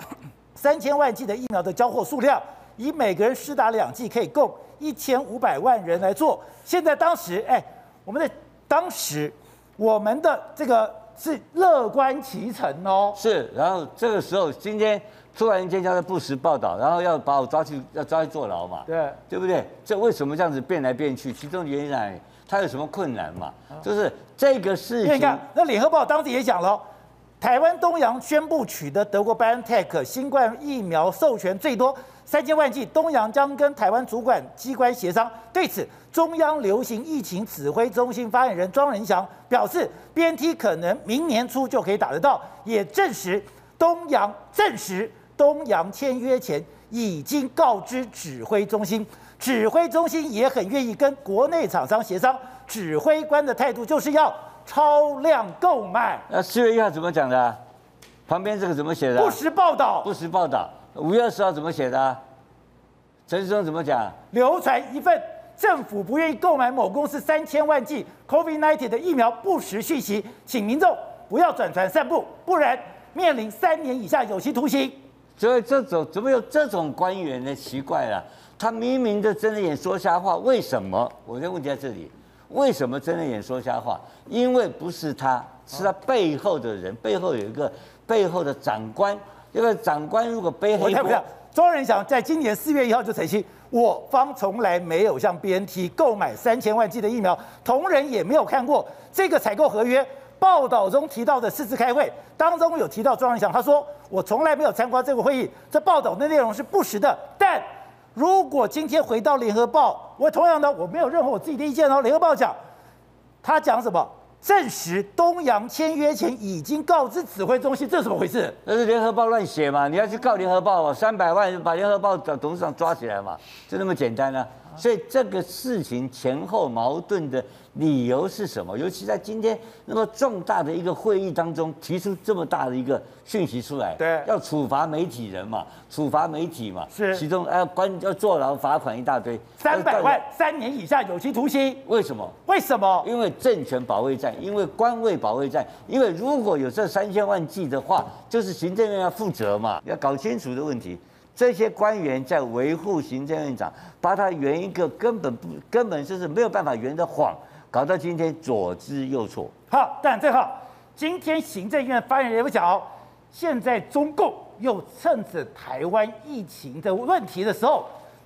三千万剂的疫苗的交货数量，以每个人施打两剂可以供一千五百万人来做。现在当时，哎，我们的当时我们的这个是乐观其成哦。是，然后这个时候今天。突然间叫他不实报道，然后要把我抓去，要抓去坐牢嘛？对，对不对？这为什么这样子变来变去？其中原因在他有什么困难嘛？就是这个事情。你看，那联合报当时也讲了，台湾东洋宣布取得德国 BioNTech 新冠疫苗授权最多三千万剂，东洋将跟台湾主管机关协商。对此，中央流行疫情指挥中心发言人庄仁祥表示，BNT 可能明年初就可以打得到，也证实东洋证实。东洋签约前已经告知指挥中心，指挥中心也很愿意跟国内厂商协商。指挥官的态度就是要超量购买。那四月一号怎么讲的？旁边这个怎么写的？不实报道。不实报道。五月二十号怎么写的？陈世忠怎么讲？流传一份政府不愿意购买某公司三千万剂 COVID-19 的疫苗不实讯息，请民众不要转传散布，不然面临三年以下有期徒刑。所以这种怎么有这种官员呢？奇怪了，他明明的睁着眼说瞎话，为什么？我的问题在这里，为什么睁着眼说瞎话？因为不是他，是他背后的人，背后有一个背后的长官。这个长官如果背黑锅，庄人祥在今年四月一号就澄清，我方从来没有向 BNT 购买三千万剂的疫苗，同仁也没有看过这个采购合约。报道中提到的四次开会当中有提到庄人祥，他说我从来没有参加这个会议，这报道的内容是不实的。但如果今天回到联合报，我同样的我没有任何我自己的意见哦。联合报讲，他讲什么？证实东洋签约前已经告知指挥中心，这怎么回事？那是联合报乱写嘛？你要去告联合报？三百万把联合报的董事长抓起来嘛？就那么简单呢、啊？所以这个事情前后矛盾的。理由是什么？尤其在今天那么重大的一个会议当中，提出这么大的一个讯息出来，对，要处罚媒体人嘛，处罚媒体嘛，是，其中要关要坐牢罚款一大堆，三百万三年以下有期徒刑。为什么？为什么？因为政权保卫战，因为官位保卫战，因为如果有这三千万计的话，就是行政院要负责嘛，要搞清楚的问题。这些官员在维护行政院长，把他圆一个根本不根本就是没有办法圆的谎。搞到今天左支右绌。好，但最后，今天行政院发言人也不讲，现在中共又趁着台湾疫情的问题的时候，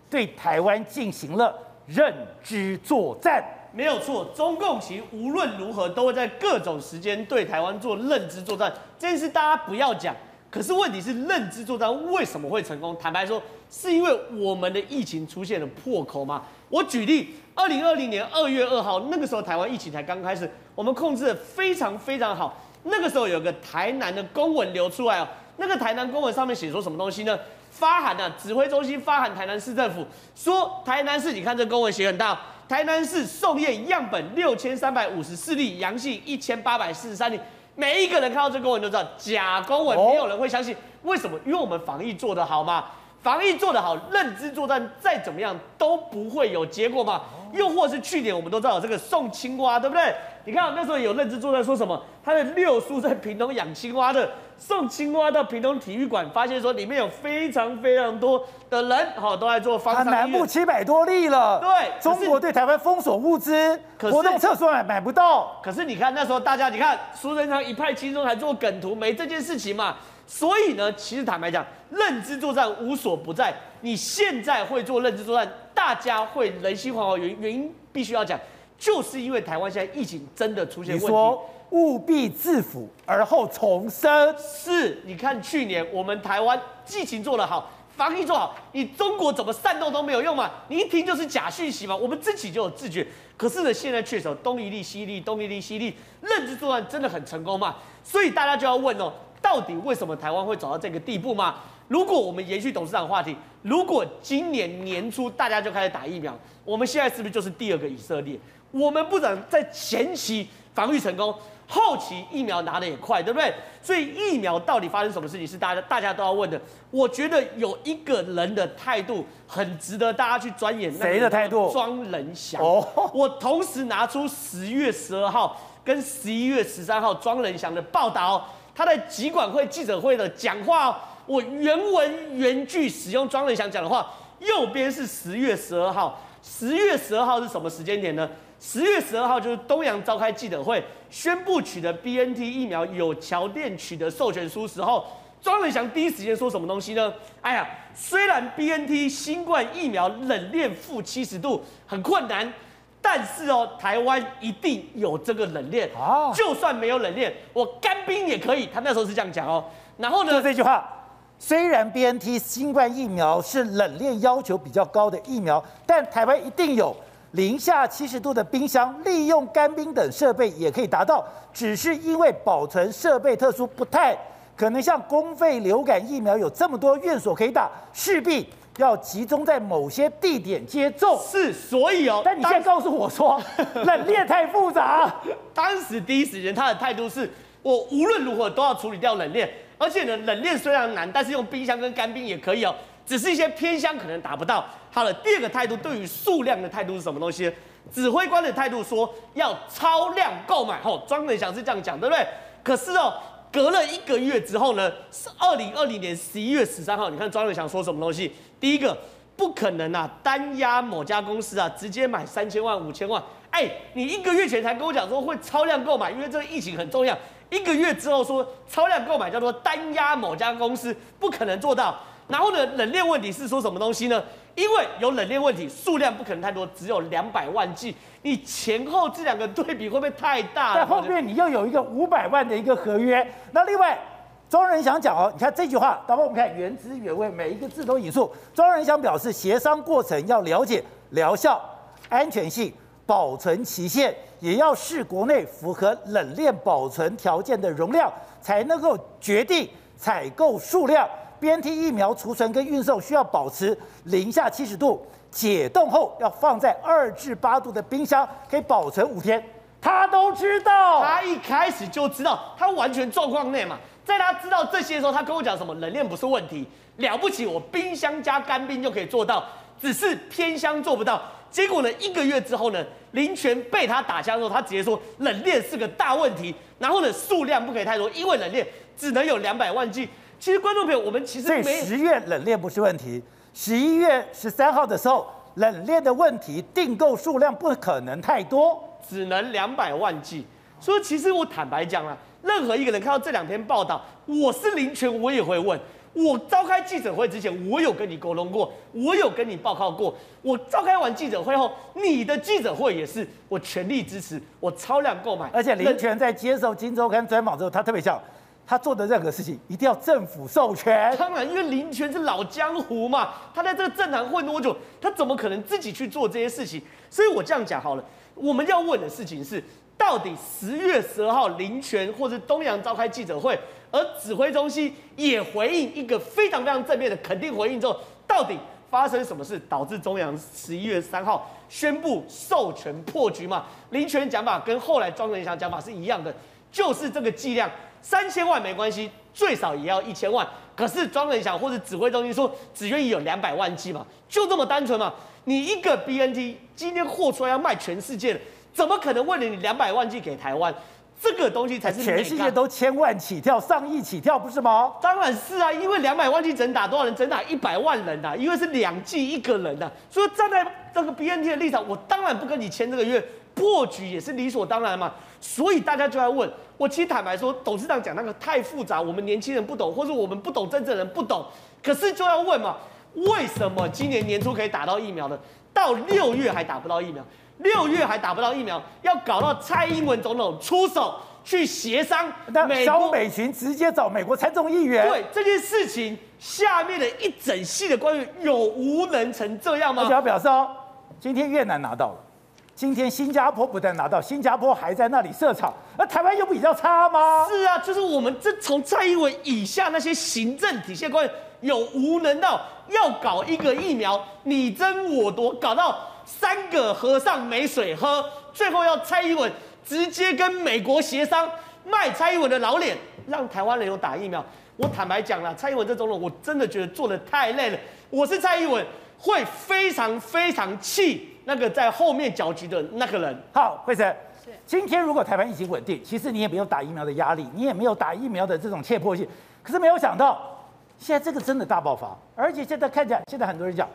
对台湾进行了认知作战。没有错，中共其实无论如何都会在各种时间对台湾做认知作战。这件事大家不要讲。可是问题是，认知作战为什么会成功？坦白说，是因为我们的疫情出现了破口吗？我举例，二零二零年二月二号，那个时候台湾疫情才刚开始，我们控制得非常非常好。那个时候有个台南的公文流出来哦，那个台南公文上面写说什么东西呢？发函啊，指挥中心发函台南市政府，说台南市，你看这公文写很大，台南市送验样本六千三百五十四例，阳性一千八百四十三例。每一个人看到这个公文都知道假公文，没有人会相信。为什么？因为我们防疫做得好嘛，防疫做得好，认知作战再怎么样都不会有结果嘛。又或是去年我们都知道这个送青蛙，对不对？你看那时候有认知作战说什么？他的六叔在屏东养青蛙的。送青蛙到屏东体育馆，发现说里面有非常非常多的人，好，都在做方舱。南部七百多例了。对，中国对台湾封锁物资，活动厕所买买不到。可是你看那时候大家，你看苏贞昌一派轻松，还做梗图，没这件事情嘛。所以呢，其实坦白讲，认知作战无所不在。你现在会做认知作战，大家会人心惶惶，原原因必须要讲，就是因为台湾现在疫情真的出现问题。务必自腐而后重生。是，你看去年我们台湾疫情做得好，防疫做好，你中国怎么煽动都没有用嘛？你一听就是假讯息嘛。我们自己就有自觉。可是呢，现在确实东一例西一例，东一例西一例，认知作战真的很成功嘛？所以大家就要问哦，到底为什么台湾会走到这个地步嘛？如果我们延续董事长的话题，如果今年年初大家就开始打疫苗，我们现在是不是就是第二个以色列？我们不能在前期防御成功。后期疫苗拿的也快，对不对？所以疫苗到底发生什么事情是大家大家都要问的。我觉得有一个人的态度很值得大家去钻研。谁的态度？庄人祥。哦。我同时拿出十月十二号跟十一月十三号庄人祥的报道，他在集管会记者会的讲话。我原文原句使用庄人祥讲的话，右边是十月十二号，十月十二号是什么时间点呢？十月十二号就是东阳召开记者会，宣布取得 BNT 疫苗有条件取得授权书时候，庄人祥第一时间说什么东西呢？哎呀，虽然 BNT 新冠疫苗冷链负七十度很困难，但是哦，台湾一定有这个冷链啊，就算没有冷链，我干冰也可以。他那时候是这样讲哦。然后呢，就这句话，虽然 BNT 新冠疫苗是冷链要求比较高的疫苗，但台湾一定有。零下七十度的冰箱，利用干冰等设备也可以达到，只是因为保存设备特殊，不太可能像公费流感疫苗有这么多院所可以打，势必要集中在某些地点接种。是，所以哦，但你现在告诉我说，冷链太复杂。当时第一时间他的态度是，我无论如何都要处理掉冷链，而且呢，冷链虽然难，但是用冰箱跟干冰也可以哦。只是一些偏乡可能达不到。好了，第二个态度对于数量的态度是什么东西？指挥官的态度说要超量购买。吼，庄人祥是这样讲，对不对？可是哦，隔了一个月之后呢，是二零二零年十一月十三号，你看庄人祥说什么东西？第一个，不可能啊，单压某家公司啊，直接买三千万、五千万。哎，你一个月前才跟我讲说会超量购买，因为这个疫情很重要。一个月之后说超量购买叫做单压某家公司，不可能做到。然后呢，冷链问题是说什么东西呢？因为有冷链问题，数量不可能太多，只有两百万剂。你前后这两个对比会不会太大？在后面你又有一个五百万的一个合约。那另外，庄人祥讲哦，你看这句话，打包我们看原汁原味，每一个字都引述。庄人祥表示，协商过程要了解疗效、安全性、保存期限，也要视国内符合冷链保存条件的容量，才能够决定采购数量。BNT 疫苗储存跟运送需要保持零下七十度，解冻后要放在二至八度的冰箱，可以保存五天。他都知道，他一开始就知道，他完全状况内嘛。在他知道这些的时候，他跟我讲什么？冷链不是问题，了不起，我冰箱加干冰就可以做到，只是偏乡做不到。结果呢，一个月之后呢，林全被他打枪之后，他直接说冷链是个大问题，然后呢，数量不可以太多，因为冷链只能有两百万剂。其实观众朋友，我们其实没十月冷链不是问题，十一月十三号的时候冷链的问题，订购数量不可能太多，只能两百万剂。所以其实我坦白讲啊，任何一个人看到这两篇报道，我是林权，我也会问。我召开记者会之前，我有跟你沟通过，我有跟你报告过。我召开完记者会后，你的记者会也是我全力支持，我超量购买。而且林权在接受《金周刊》专访之后，他特别讲。他做的任何事情一定要政府授权。当然，因为林权是老江湖嘛，他在这个政坛混多久，他怎么可能自己去做这些事情？所以我这样讲好了，我们要问的事情是，到底十月十二号林权或者东阳召开记者会，而指挥中心也回应一个非常非常正面的肯定回应之后，到底发生什么事，导致中阳十一月三号宣布授权破局嘛？林权讲法跟后来庄人祥讲法是一样的，就是这个剂量。三千万没关系，最少也要一千万。可是庄人祥或者指挥中心说只愿意有两百万剂嘛，就这么单纯嘛？你一个 BNT 今天货出来要卖全世界的，怎么可能为了你两百万剂给台湾？这个东西才是全世界都千万起跳、上亿起跳，不是吗？当然是啊，因为两百万剂整打多少人？整打一百万人呐、啊，因为是两剂一个人呐、啊。所以站在这个 BNT 的立场，我当然不跟你签这个约，破局也是理所当然嘛。所以大家就在问。我其实坦白说，董事长讲那个太复杂，我们年轻人不懂，或者我们不懂真正人不懂。可是就要问嘛，为什么今年年初可以打到疫苗的，到六月还打不到疫苗？六月还打不到疫苗，要搞到蔡英文总统出手去协商，那萧美琴直接找美国参众议员。对这件事情，下面的一整系的官员有无能成这样吗？而且要表示哦，今天越南拿到了。今天新加坡不但拿到，新加坡还在那里设厂，那台湾又比较差吗？是啊，就是我们这从蔡英文以下那些行政体系官员有无能到要搞一个疫苗，你争我夺，搞到三个和尚没水喝，最后要蔡英文直接跟美国协商卖蔡英文的老脸，让台湾人有打疫苗。我坦白讲了，蔡英文这种人，我真的觉得做得太累了。我是蔡英文，会非常非常气。那个在后面搅局的那个人，好，惠成，今天如果台湾疫情稳定，其实你也没有打疫苗的压力，你也没有打疫苗的这种切迫性。可是没有想到，现在这个真的大爆发，而且现在看起来，现在很多人讲。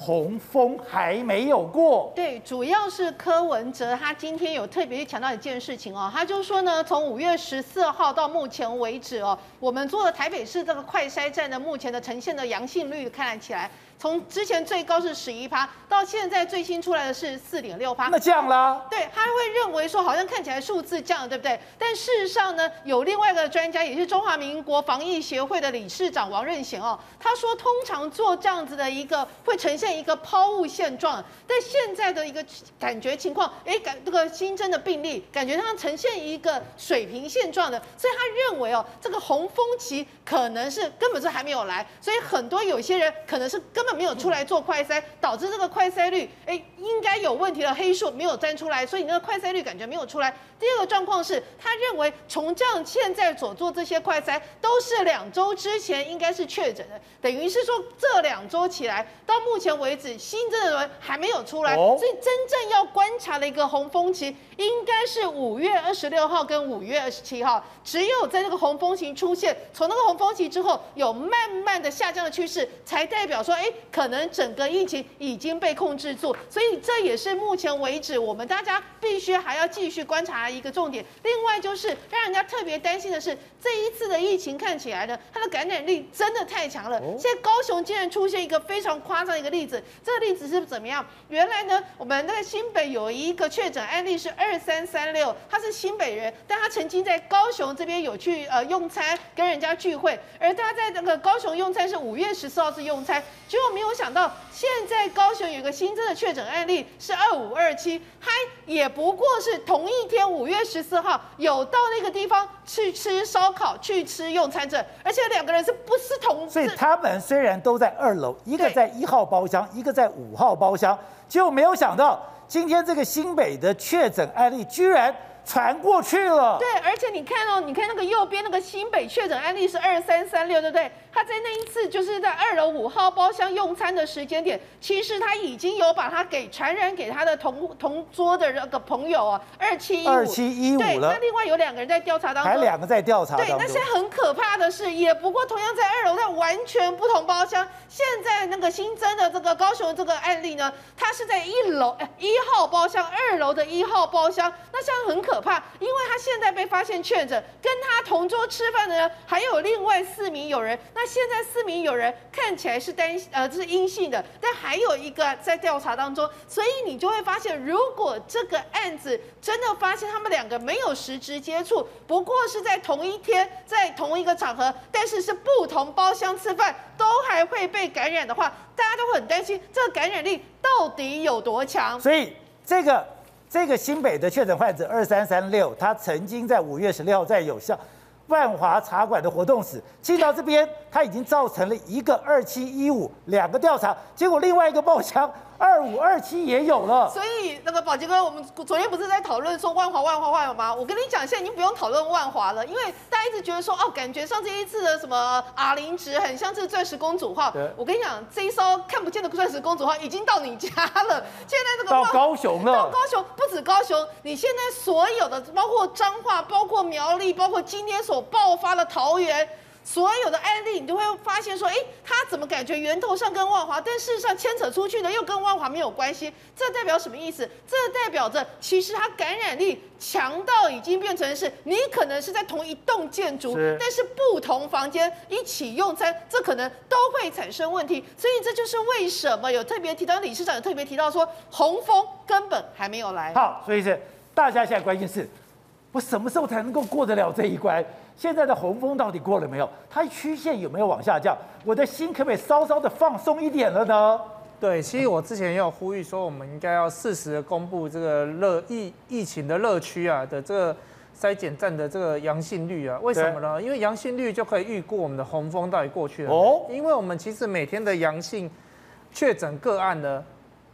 洪峰还没有过，对，主要是柯文哲他今天有特别去强调一件事情哦，他就说呢，从五月十四号到目前为止哦，我们做的台北市这个快筛站的目前的呈现的阳性率看起来。从之前最高是十一趴，到现在最新出来的是四点六趴，那降了。对，他会认为说好像看起来数字降了，对不对？但事实上呢，有另外一个专家，也是中华民国防疫协会的理事长王任贤哦，他说通常做这样子的一个会呈现一个抛物现状，但现在的一个感觉情况，哎，感这个新增的病例感觉上呈现一个水平现状的，所以他认为哦，这个红峰期可能是根本是还没有来，所以很多有些人可能是根本。没有出来做快筛，导致这个快筛率，哎，应该有问题的黑数没有站出来，所以你那个快筛率感觉没有出来。第二个状况是，他认为从这样现在所做这些快筛，都是两周之前应该是确诊的，等于是说这两周起来，到目前为止新增的人还没有出来，所以真正要观察的一个红峰期，应该是五月二十六号跟五月二十七号，只有在这个红峰期出现，从那个红峰期之后有慢慢的下降的趋势，才代表说，哎，可能整个疫情已经被控制住。所以这也是目前为止我们大家必须还要继续观察的一个重点。另外就是让人家特别担心的是，这一次的疫情看起来呢，它的感染力真的太强了。现在高雄竟然出现一个非常夸张的一个例子，这个例子是怎么样？原来呢，我们那个新北有一个确诊案例是二。二三三六，他是新北人，但他曾经在高雄这边有去呃用餐，跟人家聚会，而他在那个高雄用餐是五月十四号是用餐，结果没有想到，现在高雄有一个新增的确诊案例是二五二七，他也不过是同一天五月十四号有到那个地方去吃烧烤，去吃用餐证，而且两个人是不是同？所以他们虽然都在二楼，一个在一号包厢，一个在五号包厢，结果没有想到。今天这个新北的确诊案例居然传过去了。对，而且你看哦，你看那个右边那个新北确诊案例是二三三六，对不对？他在那一次就是在二楼五号包厢用餐的时间点，其实他已经有把他给传染给他的同同桌的那个朋友啊，二七一五，二七一五。对，那另外有两个人在调查当中，还两个在调查当中。对，那现在很可怕的是，也不过同样在二楼，但完全不同包厢。现在那个新增的这个高雄这个案例呢，他是在一楼哎一号包厢，二楼的一号包厢。那现在很可怕，因为他现在被发现确诊，跟他同桌吃饭的人还有另外四名友人。那现在四名友人看起来是单呃这是阴性的，但还有一个在调查当中，所以你就会发现，如果这个案子真的发现他们两个没有实质接触，不过是在同一天在同一个场合，但是是不同包厢吃饭，都还会被感染的话，大家都很担心这个感染力到底有多强。所以这个这个新北的确诊患者二三三六，他曾经在五月十六号在有效。万华茶馆的活动室进到这边，他已经造成了一个二七一五两个调查，结果另外一个爆枪。二五二七也有了，所以那个宝杰哥，我们昨天不是在讨论说万华万华万华吗？我跟你讲，现在已经不用讨论万华了，因为大家一直觉得说哦，感觉上这一次的什么 R 零值很像是钻石公主号。我跟你讲，这一艘看不见的钻石公主号已经到你家了。现在这个到高雄了，到高雄不止高雄，你现在所有的包括彰化，包括苗栗，包括今天所爆发的桃园。所有的案例，你就会发现说，哎，他怎么感觉源头上跟万华，但事实上牵扯出去呢又跟万华没有关系？这代表什么意思？这代表着其实它感染力强到已经变成是，你可能是在同一栋建筑，是但是不同房间一起用餐，这可能都会产生问题。所以这就是为什么有特别提到理事长有特别提到说，洪峰根本还没有来。好，所以是大家现在关心是，我什么时候才能够过得了这一关？现在的洪峰到底过了没有？它曲线有没有往下降？我的心可不可以稍稍的放松一点了呢？对，其实我之前也有呼吁说，我们应该要适时的公布这个热疫疫情的热区啊的这个筛检站的这个阳性率啊。为什么呢？因为阳性率就可以预估我们的洪峰到底过去了。哦。因为我们其实每天的阳性确诊个案呢，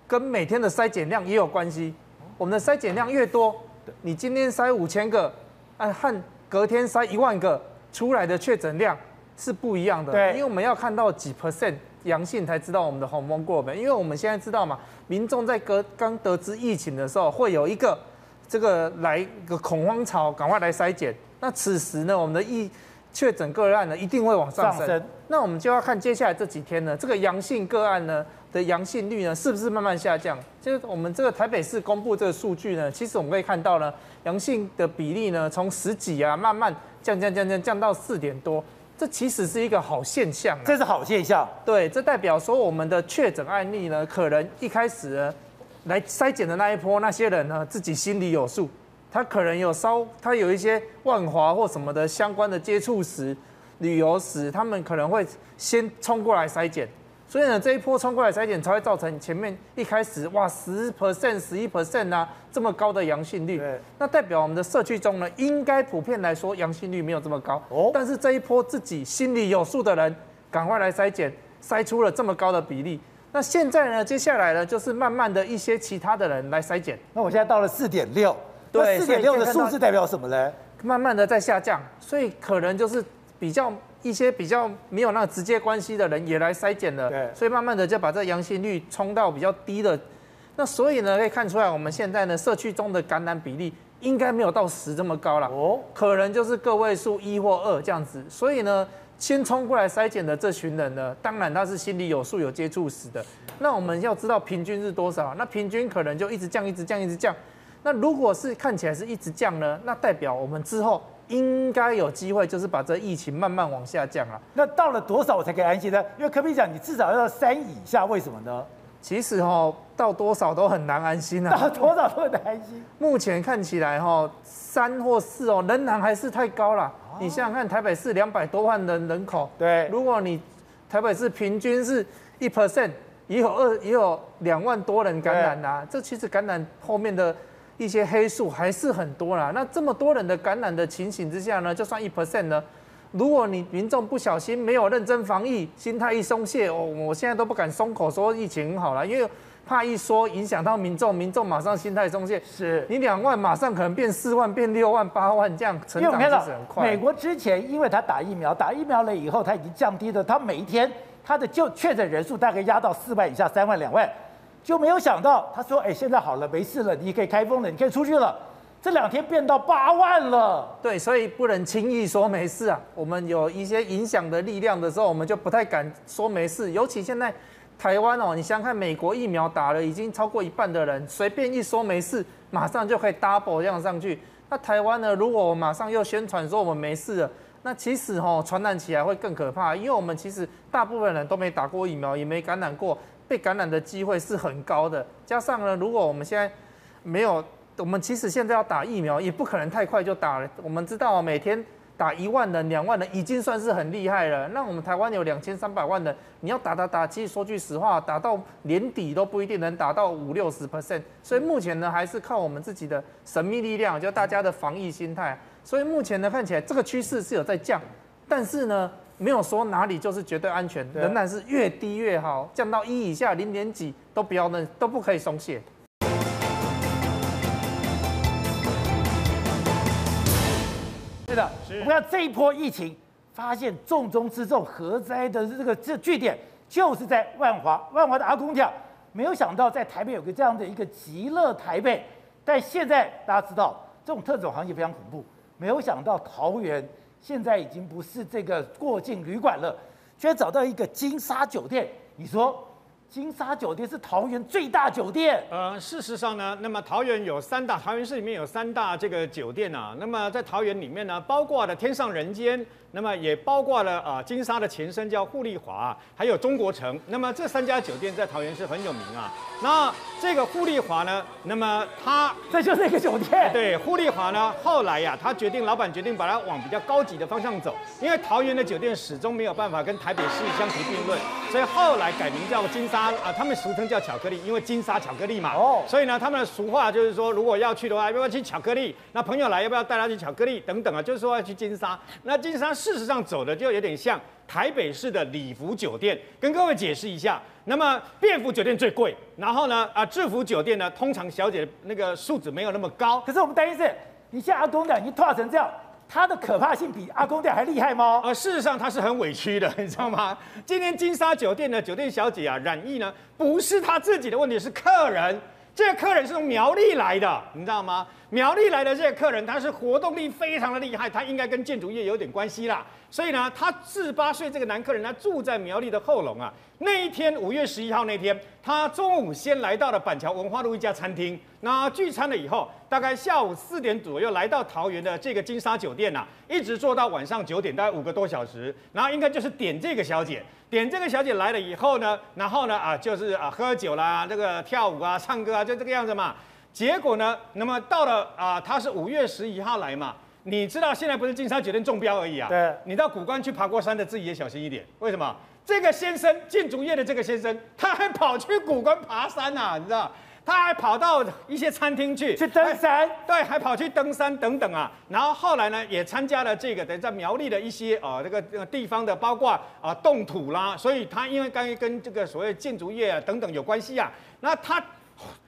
跟每天的筛检量也有关系。我们的筛检量越多，你今天筛五千个，啊和。隔天筛一万个出来的确诊量是不一样的，对，因为我们要看到几 percent 阳性才知道我们的洪峰过没。因为我们现在知道嘛，民众在隔刚得知疫情的时候，会有一个这个来一个恐慌潮，赶快来筛检。那此时呢，我们的疫确诊个案呢一定会往上升。上升那我们就要看接下来这几天呢，这个阳性个案呢的阳性率呢是不是慢慢下降？就是我们这个台北市公布这个数据呢，其实我们可以看到呢，阳性的比例呢从十几啊慢慢降降降降降到四点多，这其实是一个好现象。这是好现象。对，这代表说我们的确诊案例呢，可能一开始呢来筛检的那一波那些人呢，自己心里有数。他可能有稍，他有一些万华或什么的相关的接触史、旅游史，他们可能会先冲过来筛检，所以呢，这一波冲过来筛检才会造成前面一开始哇十 percent、十一 percent 啊这么高的阳性率。对，那代表我们的社区中呢，应该普遍来说阳性率没有这么高。哦，但是这一波自己心里有数的人，赶快来筛检，筛出了这么高的比例。那现在呢，接下来呢，就是慢慢的一些其他的人来筛检。那我现在到了四点六。对，四点六的数字代表什么呢？慢慢的在下降，所以可能就是比较一些比较没有那个直接关系的人也来筛检了，对，所以慢慢的就把这阳性率冲到比较低的。那所以呢，可以看出来我们现在呢社区中的感染比例应该没有到十这么高了，哦，可能就是个位数一或二这样子。所以呢，先冲过来筛检的这群人呢，当然他是心里有数有接触史的。那我们要知道平均是多少？那平均可能就一直降，一直降，一直降。那如果是看起来是一直降呢，那代表我们之后应该有机会，就是把这疫情慢慢往下降啊。那到了多少我才可以安心呢？因为科比讲，你至少要三以下，为什么呢？其实哈，到多少都很难安心啊。到多少都很难安心。目前看起来哈，三或四哦，仍然还是太高了。你想想看，台北市两百多万人人口，对，如果你台北市平均是一 percent，也有二也有两万多人感染啊，这其实感染后面的。一些黑数还是很多啦，那这么多人的感染的情形之下呢，就算一 percent 呢，如果你民众不小心没有认真防疫，心态一松懈，哦，我现在都不敢松口说疫情很好了，因为怕一说影响到民众，民众马上心态松懈，是你两万马上可能变四万、变六万、八万这样成长其实很快。美国之前因为他打疫苗，打疫苗了以后，他已经降低了他每一天他的就确诊人数大概压到四万以下，三万、两万。就没有想到，他说：“哎，现在好了，没事了，你可以开封了，你可以出去了。”这两天变到八万了。对，所以不能轻易说没事啊。我们有一些影响的力量的时候，我们就不太敢说没事。尤其现在台湾哦，你想想看，美国疫苗打了已经超过一半的人，随便一说没事，马上就可以 double 这样上去。那台湾呢？如果我马上又宣传说我们没事了，那其实哦，传染起来会更可怕，因为我们其实大部分人都没打过疫苗，也没感染过。被感染的机会是很高的，加上呢，如果我们现在没有，我们其实现在要打疫苗，也不可能太快就打了。我们知道每天打一万人、两万人，已经算是很厉害了。那我们台湾有两千三百万人，你要打打打，其实说句实话，打到年底都不一定能打到五六十 percent。所以目前呢，还是靠我们自己的神秘力量，就大家的防疫心态。所以目前呢，看起来这个趋势是有在降，但是呢。没有说哪里就是绝对安全，仍然是越低越好，降到一以下零点几都不要那都不可以松懈。是的，我们看这一波疫情，发现重中之重、核灾的这个这据点就是在万华，万华的阿公庙。没有想到在台北有个这样的一个极乐台北，但现在大家知道这种特种行业非常恐怖，没有想到桃园。现在已经不是这个过境旅馆了，居然找到一个金沙酒店。你说，金沙酒店是桃园最大酒店？呃，事实上呢，那么桃园有三大，桃园市里面有三大这个酒店啊。那么在桃园里面呢，包括了天上人间。那么也包括了啊，金沙的前身叫富丽华，还有中国城。那么这三家酒店在桃园是很有名啊。那这个富丽华呢，那么他这就是一个酒店。对，富丽华呢，后来呀、啊，他决定，老板决定把它往比较高级的方向走，因为桃园的酒店始终没有办法跟台北市相提并论，所以后来改名叫金沙啊，他们俗称叫巧克力，因为金沙巧克力嘛。哦。所以呢，他们的俗话就是说，如果要去的话，要不要去巧克力？那朋友来，要不要带他去巧克力？等等啊，就是说要去金沙。那金沙。事实上走的就有点像台北市的礼服酒店，跟各位解释一下。那么便服酒店最贵，然后呢啊制服酒店呢，通常小姐那个素质没有那么高。可是我们担心是，你像阿公的已经拓成这样，它的可怕性比阿公店还厉害吗？呃，事实上他是很委屈的，你知道吗？今天金沙酒店的酒店小姐啊染疫呢，不是他自己的问题，是客人。这个客人是从苗栗来的，你知道吗？苗栗来的这个客人，他是活动力非常的厉害，他应该跟建筑业有点关系啦。所以呢，他四十八岁这个男客人，他住在苗栗的后龙啊。那一天五月十一号那天，他中午先来到了板桥文化路一家餐厅，那聚餐了以后，大概下午四点左右来到桃园的这个金沙酒店呐，一直坐到晚上九点，大概五个多小时。然后应该就是点这个小姐，点这个小姐来了以后呢，然后呢啊就是啊喝酒啦，这个跳舞啊，唱歌啊，就这个样子嘛。结果呢，那么到了啊，他是五月十一号来嘛。你知道现在不是金沙酒店中标而已啊？对。你到古关去爬过山的，自己也小心一点。为什么？这个先生，建筑业的这个先生，他还跑去古关爬山啊？你知道？他还跑到一些餐厅去去登山，对，还跑去登山等等啊。然后后来呢，也参加了这个等于在苗栗的一些啊这个这个地方的，包括啊动土啦。所以他因为刚跟这个所谓建筑业啊等等有关系啊，那他。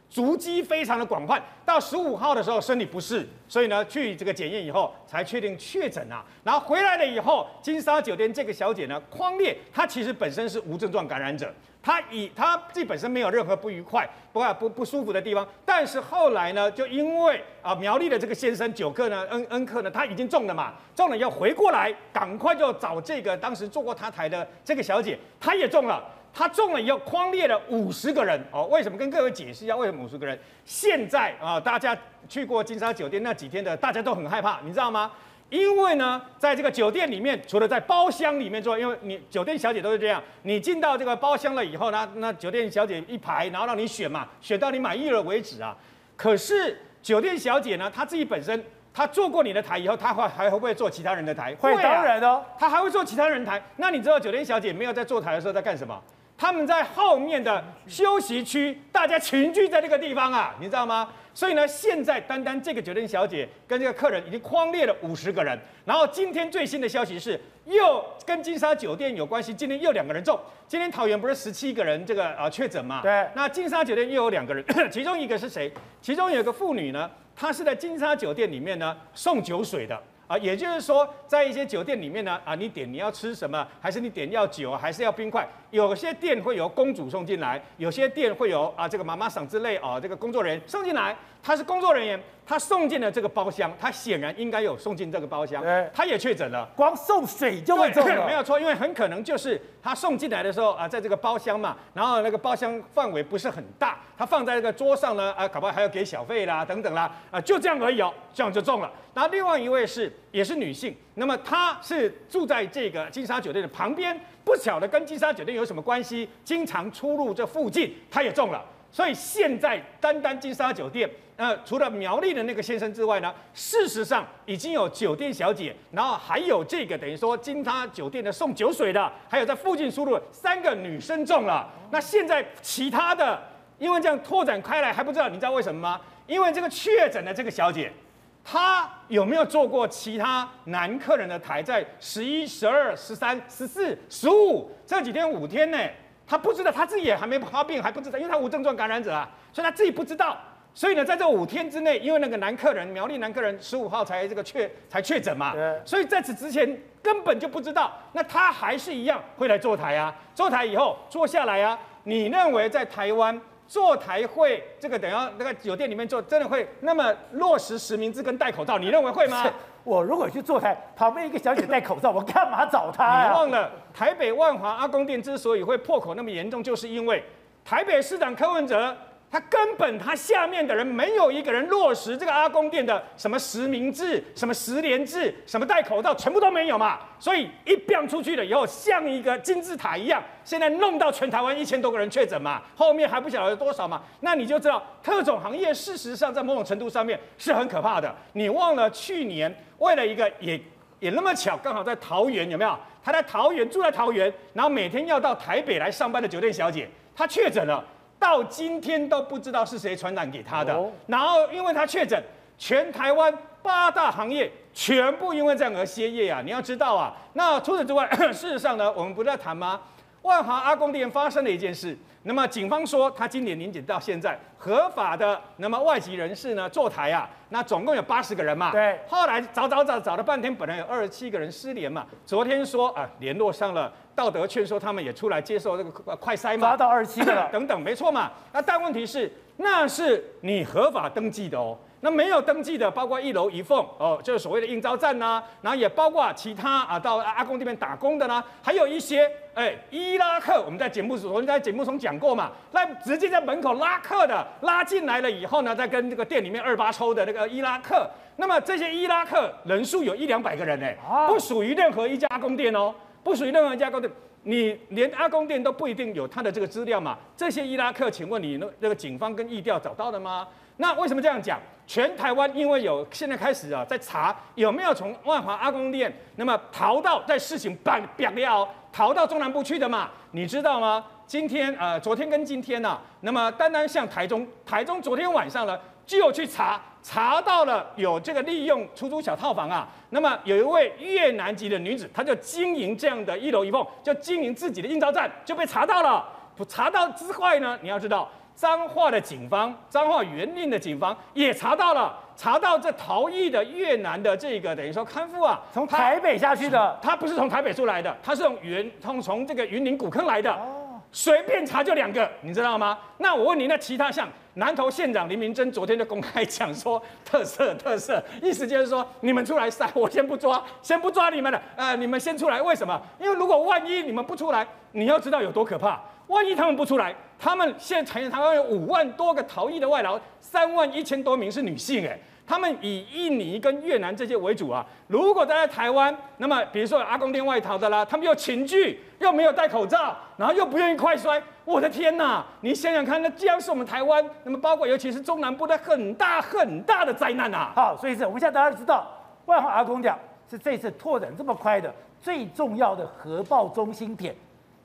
足迹非常的广泛，到十五号的时候身体不适，所以呢去这个检验以后才确定确诊啊。然后回来了以后，金沙酒店这个小姐呢，匡列她其实本身是无症状感染者，她以她自己本身没有任何不愉快、不不不舒服的地方，但是后来呢，就因为啊苗栗的这个先生九克呢，恩恩克呢，他已经中了嘛，中了要回过来，赶快就找这个当时坐过他台的这个小姐，她也中了。他中了以后，框列了五十个人哦。为什么？跟各位解释一下，为什么五十个人？现在啊，大家去过金沙酒店那几天的，大家都很害怕，你知道吗？因为呢，在这个酒店里面，除了在包厢里面做，因为你酒店小姐都是这样，你进到这个包厢了以后呢，那酒店小姐一排，然后让你选嘛，选到你满意了为止啊。可是酒店小姐呢，她自己本身，她坐过你的台以后，她会还会不会坐其他人的台？会，当然哦，她还会坐其他人台。那你知道酒店小姐没有在坐台的时候在干什么？他们在后面的休息区，大家群聚在这个地方啊，你知道吗？所以呢，现在单单这个酒店小姐跟这个客人已经框列了五十个人。然后今天最新的消息是，又跟金沙酒店有关系，今天又两个人中。今天桃园不是十七个人这个啊确诊嘛？对。那金沙酒店又有两个人，其中一个是谁？其中有一个妇女呢，她是在金沙酒店里面呢送酒水的。啊，也就是说，在一些酒店里面呢，啊，你点你要吃什么，还是你点要酒，还是要冰块？有些店会有公主送进来，有些店会有啊这个妈妈桑之类啊这个工作人员送进来。他是工作人员，他送进了这个包厢，他显然应该有送进这个包厢，他也确诊了。光送水就会中了，没有错，因为很可能就是他送进来的时候啊，在这个包厢嘛，然后那个包厢范围不是很大，他放在那个桌上呢，啊，搞不好还要给小费啦，等等啦，啊，就这样而已哦，这样就中了。然后另外一位是也是女性，那么她是住在这个金沙酒店的旁边，不晓得跟金沙酒店有什么关系，经常出入这附近，她也中了。所以现在单单金沙酒店，呃，除了苗栗的那个先生之外呢，事实上已经有酒店小姐，然后还有这个等于说金沙酒店的送酒水的，还有在附近出入三个女生中了。那现在其他的，因为这样拓展开来还不知道，你知道为什么吗？因为这个确诊的这个小姐，她有没有做过其他男客人的台？在十一、十二、十三、十四、十五这几天五天呢？他不知道，他自己也还没发病，还不知道，因为他无症状感染者啊，所以他自己不知道。所以呢，在这五天之内，因为那个男客人苗栗男客人十五号才这个确才确诊嘛，所以在此之前根本就不知道。那他还是一样会来坐台啊，坐台以后坐下来啊。你认为在台湾坐台会这个等下那个酒店里面坐，真的会那么落实实名制跟戴口罩？你认为会吗？我如果去坐台，旁边一个小姐戴口罩，我干嘛找她啊？你忘了台北万华阿公店之所以会破口那么严重，就是因为台北市长柯文哲。他根本他下面的人没有一个人落实这个阿公店的什么实名制、什么实联制、什么戴口罩，全部都没有嘛。所以一变出去了以后，像一个金字塔一样，现在弄到全台湾一千多个人确诊嘛，后面还不晓得有多少嘛。那你就知道特种行业事实上在某种程度上面是很可怕的。你忘了去年为了一个也也那么巧，刚好在桃园有没有？他在桃园住在桃园，然后每天要到台北来上班的酒店小姐，她确诊了。到今天都不知道是谁传染给他的，然后因为他确诊，全台湾八大行业全部因为这样而歇业啊！你要知道啊，那除此之外，事实上呢，我们不是在谈吗？万华阿公店发生了一件事，那么警方说他今年年检到现在合法的，那么外籍人士呢坐台啊，那总共有八十个人嘛。对。后来找找找找了半天，本来有二十七个人失联嘛，昨天说啊联络上了。道德劝说他们也出来接受这个快筛嘛，抓到二十七个了，等等，没错嘛。那但问题是，那是你合法登记的哦。那没有登记的，包括一楼一凤哦，就是所谓的应招站呐、啊，然后也包括其他啊到阿公这边打工的啦，还有一些哎伊拉克，我们在节目我们在节目中讲过嘛，那直接在门口拉客的，拉进来了以后呢，再跟这个店里面二八抽的那个伊拉克，那么这些伊拉克人数有一两百个人呢，不属于任何一家阿公店哦，不属于任何一家公店。你连阿公店都不一定有他的这个资料嘛？这些伊拉克，请问你那那个警方跟疫调找到了吗？那为什么这样讲？全台湾因为有现在开始啊，在查有没有从万华阿公店那么逃到在事情办表了逃到中南部去的嘛？你知道吗？今天呃，昨天跟今天呐、啊，那么单单像台中，台中昨天晚上呢就去查。查到了有这个利用出租小套房啊，那么有一位越南籍的女子，她就经营这样的一楼一凤，就经营自己的应招站，就被查到了。不查到之外呢，你要知道，彰化的警方，彰化园林的警方也查到了，查到这逃逸的越南的这个等于说看护啊，从台北下去的，他不是从台北出来的，他是从原从从这个云林古坑来的。随便查就两个，你知道吗？那我问你，那其他像南投县长林明珍昨天就公开讲说，特色特色，意思就是说你们出来晒，我先不抓，先不抓你们了，呃，你们先出来，为什么？因为如果万一你们不出来，你要知道有多可怕。万一他们不出来，他们现在台湾有五万多个逃逸的外劳，三万一千多名是女性，哎。他们以印尼跟越南这些为主啊。如果待在台湾，那么比如说阿公店外逃的啦，他们又群聚，又没有戴口罩，然后又不愿意快筛，我的天哪！你想想看，那这样是我们台湾，那么包括尤其是中南部的很大很大的灾难啊。好，所以是我们现在大家知道，外号阿公店是这次拓展这么快的最重要的核爆中心点。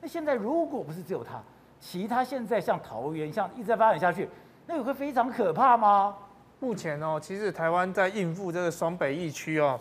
那现在如果不是只有他，其他现在像桃园，像一直在发展下去，那个会非常可怕吗？目前哦，其实台湾在应付这个双北疫区哦，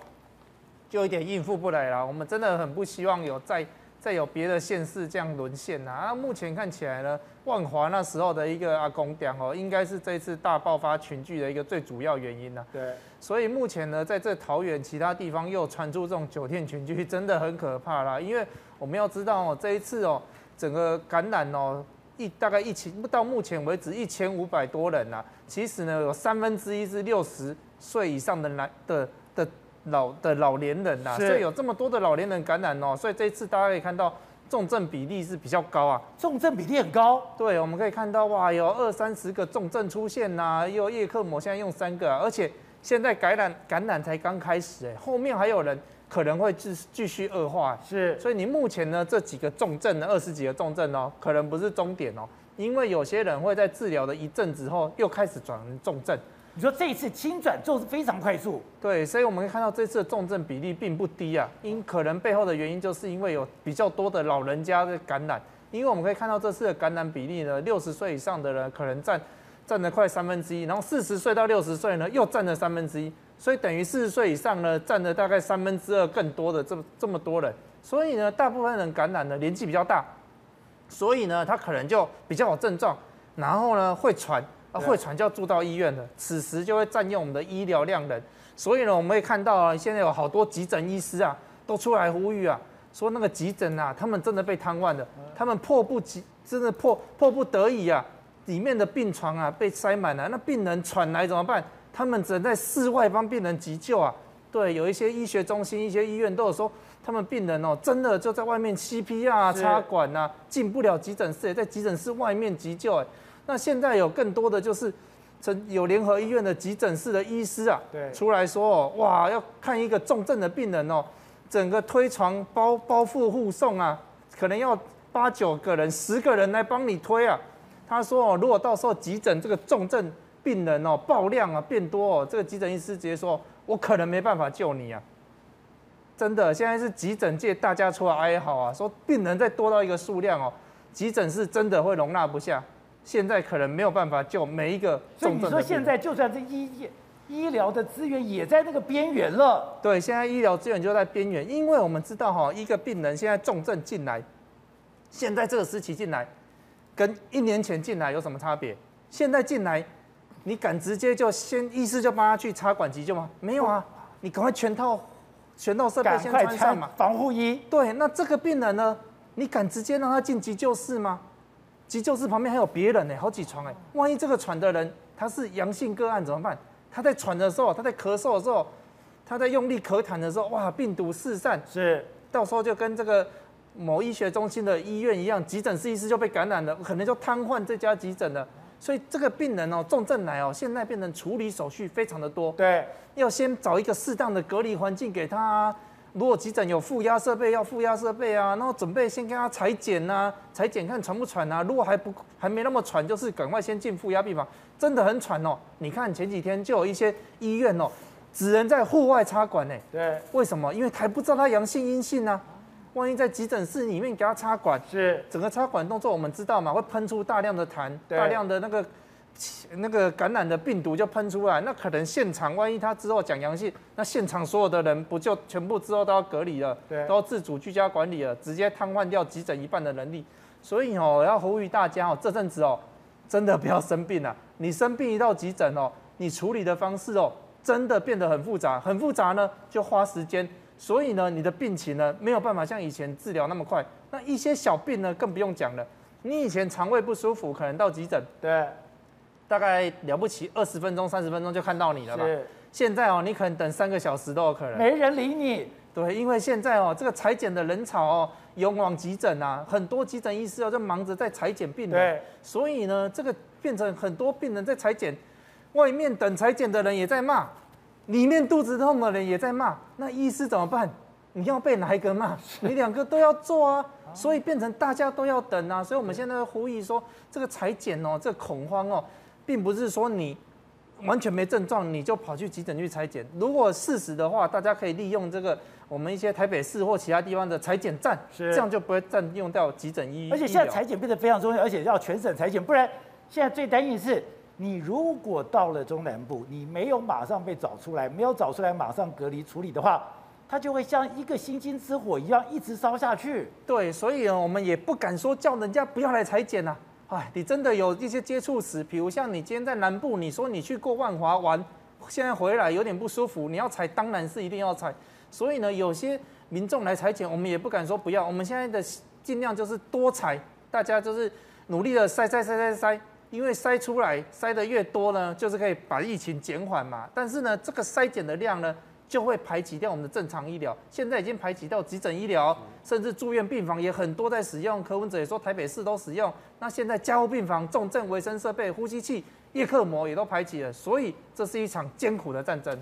就有点应付不来了。我们真的很不希望有再再有别的县市这样沦陷呐。啊，目前看起来呢，万华那时候的一个阿公店哦，应该是这次大爆发群聚的一个最主要原因呐。对。所以目前呢，在这桃园其他地方又传出这种酒店群聚，真的很可怕啦。因为我们要知道哦，这一次哦，整个感染哦。一大概一千，到目前为止一千五百多人呐、啊。其实呢，有三分之一是六十岁以上的男的的老的老年人呐、啊，所以有这么多的老年人感染哦。所以这一次大家可以看到重症比例是比较高啊，重症比例很高。对，我们可以看到哇，有二三十个重症出现呐、啊，又叶克膜现在用三个、啊，而且现在感染感染才刚开始哎，后面还有人。可能会继继续恶化，是，所以你目前呢这几个重症呢，二十几个重症哦，可能不是终点哦，因为有些人会在治疗的一阵子后又开始转成重症。你说这一次轻转就是非常快速，对，所以我们可以看到这次的重症比例并不低啊，因可能背后的原因就是因为有比较多的老人家的感染，因为我们可以看到这次的感染比例呢，六十岁以上的人可能占占了快三分之一，然后四十岁到六十岁呢又占了三分之一。所以等于四十岁以上呢，占了大概三分之二更多的这么这么多人，所以呢，大部分人感染的年纪比较大，所以呢，他可能就比较有症状，然后呢会传，啊会传就要住到医院了，此时就会占用我们的医疗量能，所以呢，我们会看到啊，现在有好多急诊医师啊，都出来呼吁啊，说那个急诊啊，他们真的被瘫痪了，他们迫不及，真的迫迫不得已啊，里面的病床啊被塞满了，那病人喘来怎么办？他们只能在室外帮病人急救啊，对，有一些医学中心、一些医院都有说，他们病人哦，真的就在外面 CPR 啊、插管啊，进不了急诊室，在急诊室外面急救哎。那现在有更多的就是，有联合医院的急诊室的医师啊，对，出来说哦，哇，要看一个重症的病人哦，整个推床包包覆护送啊，可能要八九个人、十个人来帮你推啊。他说哦，如果到时候急诊这个重症。病人哦，爆量啊，变多哦，这个急诊医师直接说，我可能没办法救你啊，真的，现在是急诊界大家出来哀嚎啊，说病人再多到一个数量哦，急诊是真的会容纳不下，现在可能没有办法救每一个重症的病人。所以你说现在就算是医医疗的资源也在那个边缘了？对，现在医疗资源就在边缘，因为我们知道哈，一个病人现在重症进来，现在这个时期进来，跟一年前进来有什么差别？现在进来。你敢直接就先医师就帮他去插管急救吗？没有啊，你赶快全套全套设备先穿上嘛，防护衣。对，那这个病人呢？你敢直接让他进急救室吗？急救室旁边还有别人呢，好几床哎，万一这个喘的人他是阳性个案怎么办？他在喘的时候，他在咳嗽的时候，他在用力咳痰的时候，哇，病毒四散，是到时候就跟这个某医学中心的医院一样，急诊室医师就被感染了，可能就瘫痪这家急诊了。所以这个病人哦，重症来哦，现在变成处理手续非常的多，对，要先找一个适当的隔离环境给他啊。如果急诊有负压设备，要负压设备啊，然后准备先给他裁剪呐，裁剪看喘不喘啊。如果还不还没那么喘，就是赶快先进负压病房。真的很喘哦，你看前几天就有一些医院哦，只能在户外插管呢。对，为什么？因为还不知道他阳性阴性啊。万一在急诊室里面给他插管，是整个插管动作我们知道嘛，会喷出大量的痰，大量的那个。那个感染的病毒就喷出来，那可能现场万一他之后讲阳性，那现场所有的人不就全部之后都要隔离了，对，都要自主居家管理了，直接瘫痪掉急诊一半的能力。所以哦，要呼吁大家哦，这阵子哦，真的不要生病了。你生病一到急诊哦，你处理的方式哦，真的变得很复杂，很复杂呢，就花时间。所以呢，你的病情呢，没有办法像以前治疗那么快。那一些小病呢，更不用讲了。你以前肠胃不舒服，可能到急诊，对。大概了不起二十分钟、三十分钟就看到你了吧？是。现在哦，你可能等三个小时都有可能。没人理你。对，因为现在哦，这个裁剪的人潮哦，涌往急诊啊，很多急诊医师哦，就忙着在裁剪病人。对。所以呢，这个变成很多病人在裁剪，外面等裁剪的人也在骂，里面肚子痛的人也在骂，那医师怎么办？你要被哪一个骂？你两个都要做啊。所以变成大家都要等啊。所以我们现在呼吁说，这个裁剪哦，这个恐慌哦。并不是说你完全没症状，你就跑去急诊去裁剪。如果事实的话，大家可以利用这个我们一些台北市或其他地方的裁剪站，是这样就不会占用掉急诊医。而且现在裁剪变得非常重要，而且要全省裁剪，不然现在最担心是，你如果到了中南部，你没有马上被找出来，没有找出来马上隔离处理的话，它就会像一个星星之火一样一直烧下去。对，所以我们也不敢说叫人家不要来采检呐。哎，你真的有一些接触史，比如像你今天在南部，你说你去过万华玩，现在回来有点不舒服，你要采当然是一定要采。所以呢，有些民众来采检，我们也不敢说不要。我们现在的尽量就是多采，大家就是努力的筛筛筛筛筛，因为筛出来筛的越多呢，就是可以把疫情减缓嘛。但是呢，这个筛检的量呢，就会排挤掉我们的正常医疗，现在已经排挤到急诊医疗，甚至住院病房也很多在使用。柯文哲也说台北市都使用，那现在加护病房、重症卫生设备、呼吸器、叶克膜也都排挤了，所以这是一场艰苦的战争。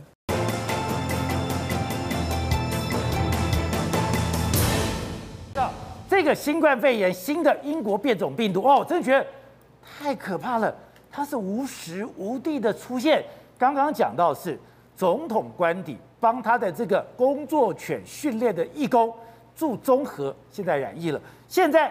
这个新冠肺炎新的英国变种病毒哦，我真的觉得太可怕了，它是无时无地的出现。刚刚讲到是总统官邸。帮他的这个工作犬训练的义工住中和，现在染疫了。现在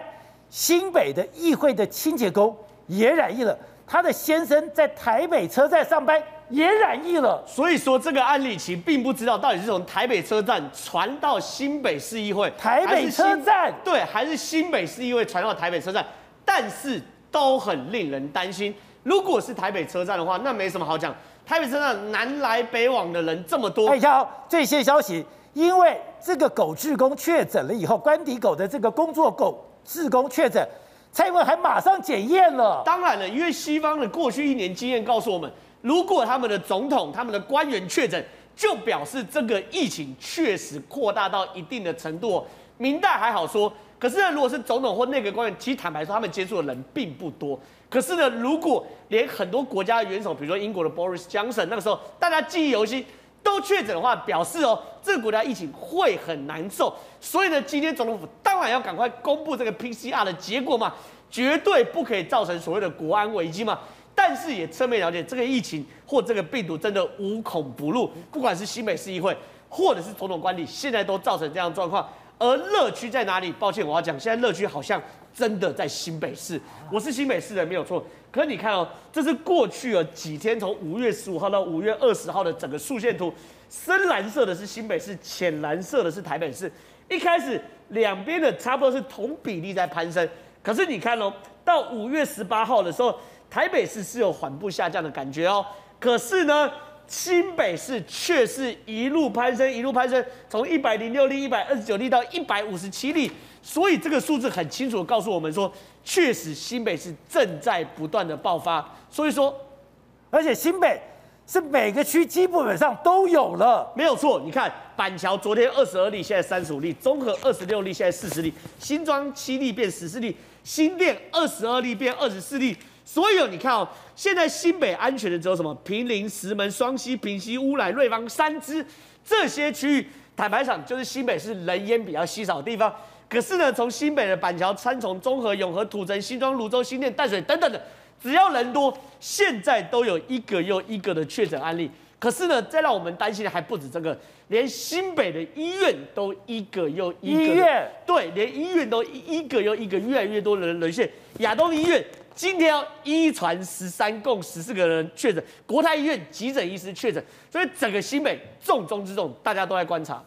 新北的议会的清洁工也染疫了，他的先生在台北车站上班也染疫了。所以说这个案例其实并不知道到底是从台北车站传到新北市议会，台北车站对，还是新北市议会传到台北车站，但是都很令人担心。如果是台北车站的话，那没什么好讲。台北车站南来北往的人这么多，你看这些消息，因为这个狗志工确诊了以后，官邸狗的这个工作狗志工确诊，蔡英文还马上检验了。当然了，因为西方的过去一年经验告诉我们，如果他们的总统、他们的官员确诊，就表示这个疫情确实扩大到一定的程度。明代还好说，可是呢，如果是总统或内阁官员，其实坦白说，他们接触的人并不多。可是呢，如果连很多国家的元首，比如说英国的 Boris Johnson，那个时候大家记忆犹新，都确诊的话，表示哦，这个国家疫情会很难受。所以呢，今天总统府当然要赶快公布这个 PCR 的结果嘛，绝对不可以造成所谓的国安危机嘛。但是也侧面了解，这个疫情或这个病毒真的无孔不入，不管是新北市议会或者是总统官邸，现在都造成这样的状况。而乐区在哪里？抱歉，我要讲，现在乐区好像。真的在新北市，我是新北市人没有错。可是你看哦，这是过去了几天，从五月十五号到五月二十号的整个竖线图，深蓝色的是新北市，浅蓝色的是台北市。一开始两边的差不多是同比例在攀升，可是你看哦，到五月十八号的时候，台北市是有缓步下降的感觉哦。可是呢，新北市却是一路攀升，一路攀升，从一百零六例、一百二十九例到一百五十七例。所以这个数字很清楚地告诉我们说，确实新北市正在不断的爆发。所以说，而且新北是每个区基本上都有了。没有错，你看板桥昨天二十二例，现在三十五例；中和二十六例，现在四十例；新庄七例变十四例；新店二十二例变二十四例。所以你看哦，现在新北安全的只有什么？平林、石门、双溪、平溪、乌来、瑞芳、三支这些区域。坦白讲，就是新北是人烟比较稀少的地方。可是呢，从新北的板桥、三重、中和、永和、土城、新庄、芦洲、新店、淡水等等的，只要人多，现在都有一个又一个的确诊案例。可是呢，再让我们担心的还不止这个，连新北的医院都一个又一个。医院对，连医院都一个又一个，越来越多的人沦陷。亚东医院今天要一传十三，共十四个人确诊。国泰医院急诊医师确诊，所以整个新北重中之重，大家都在观察。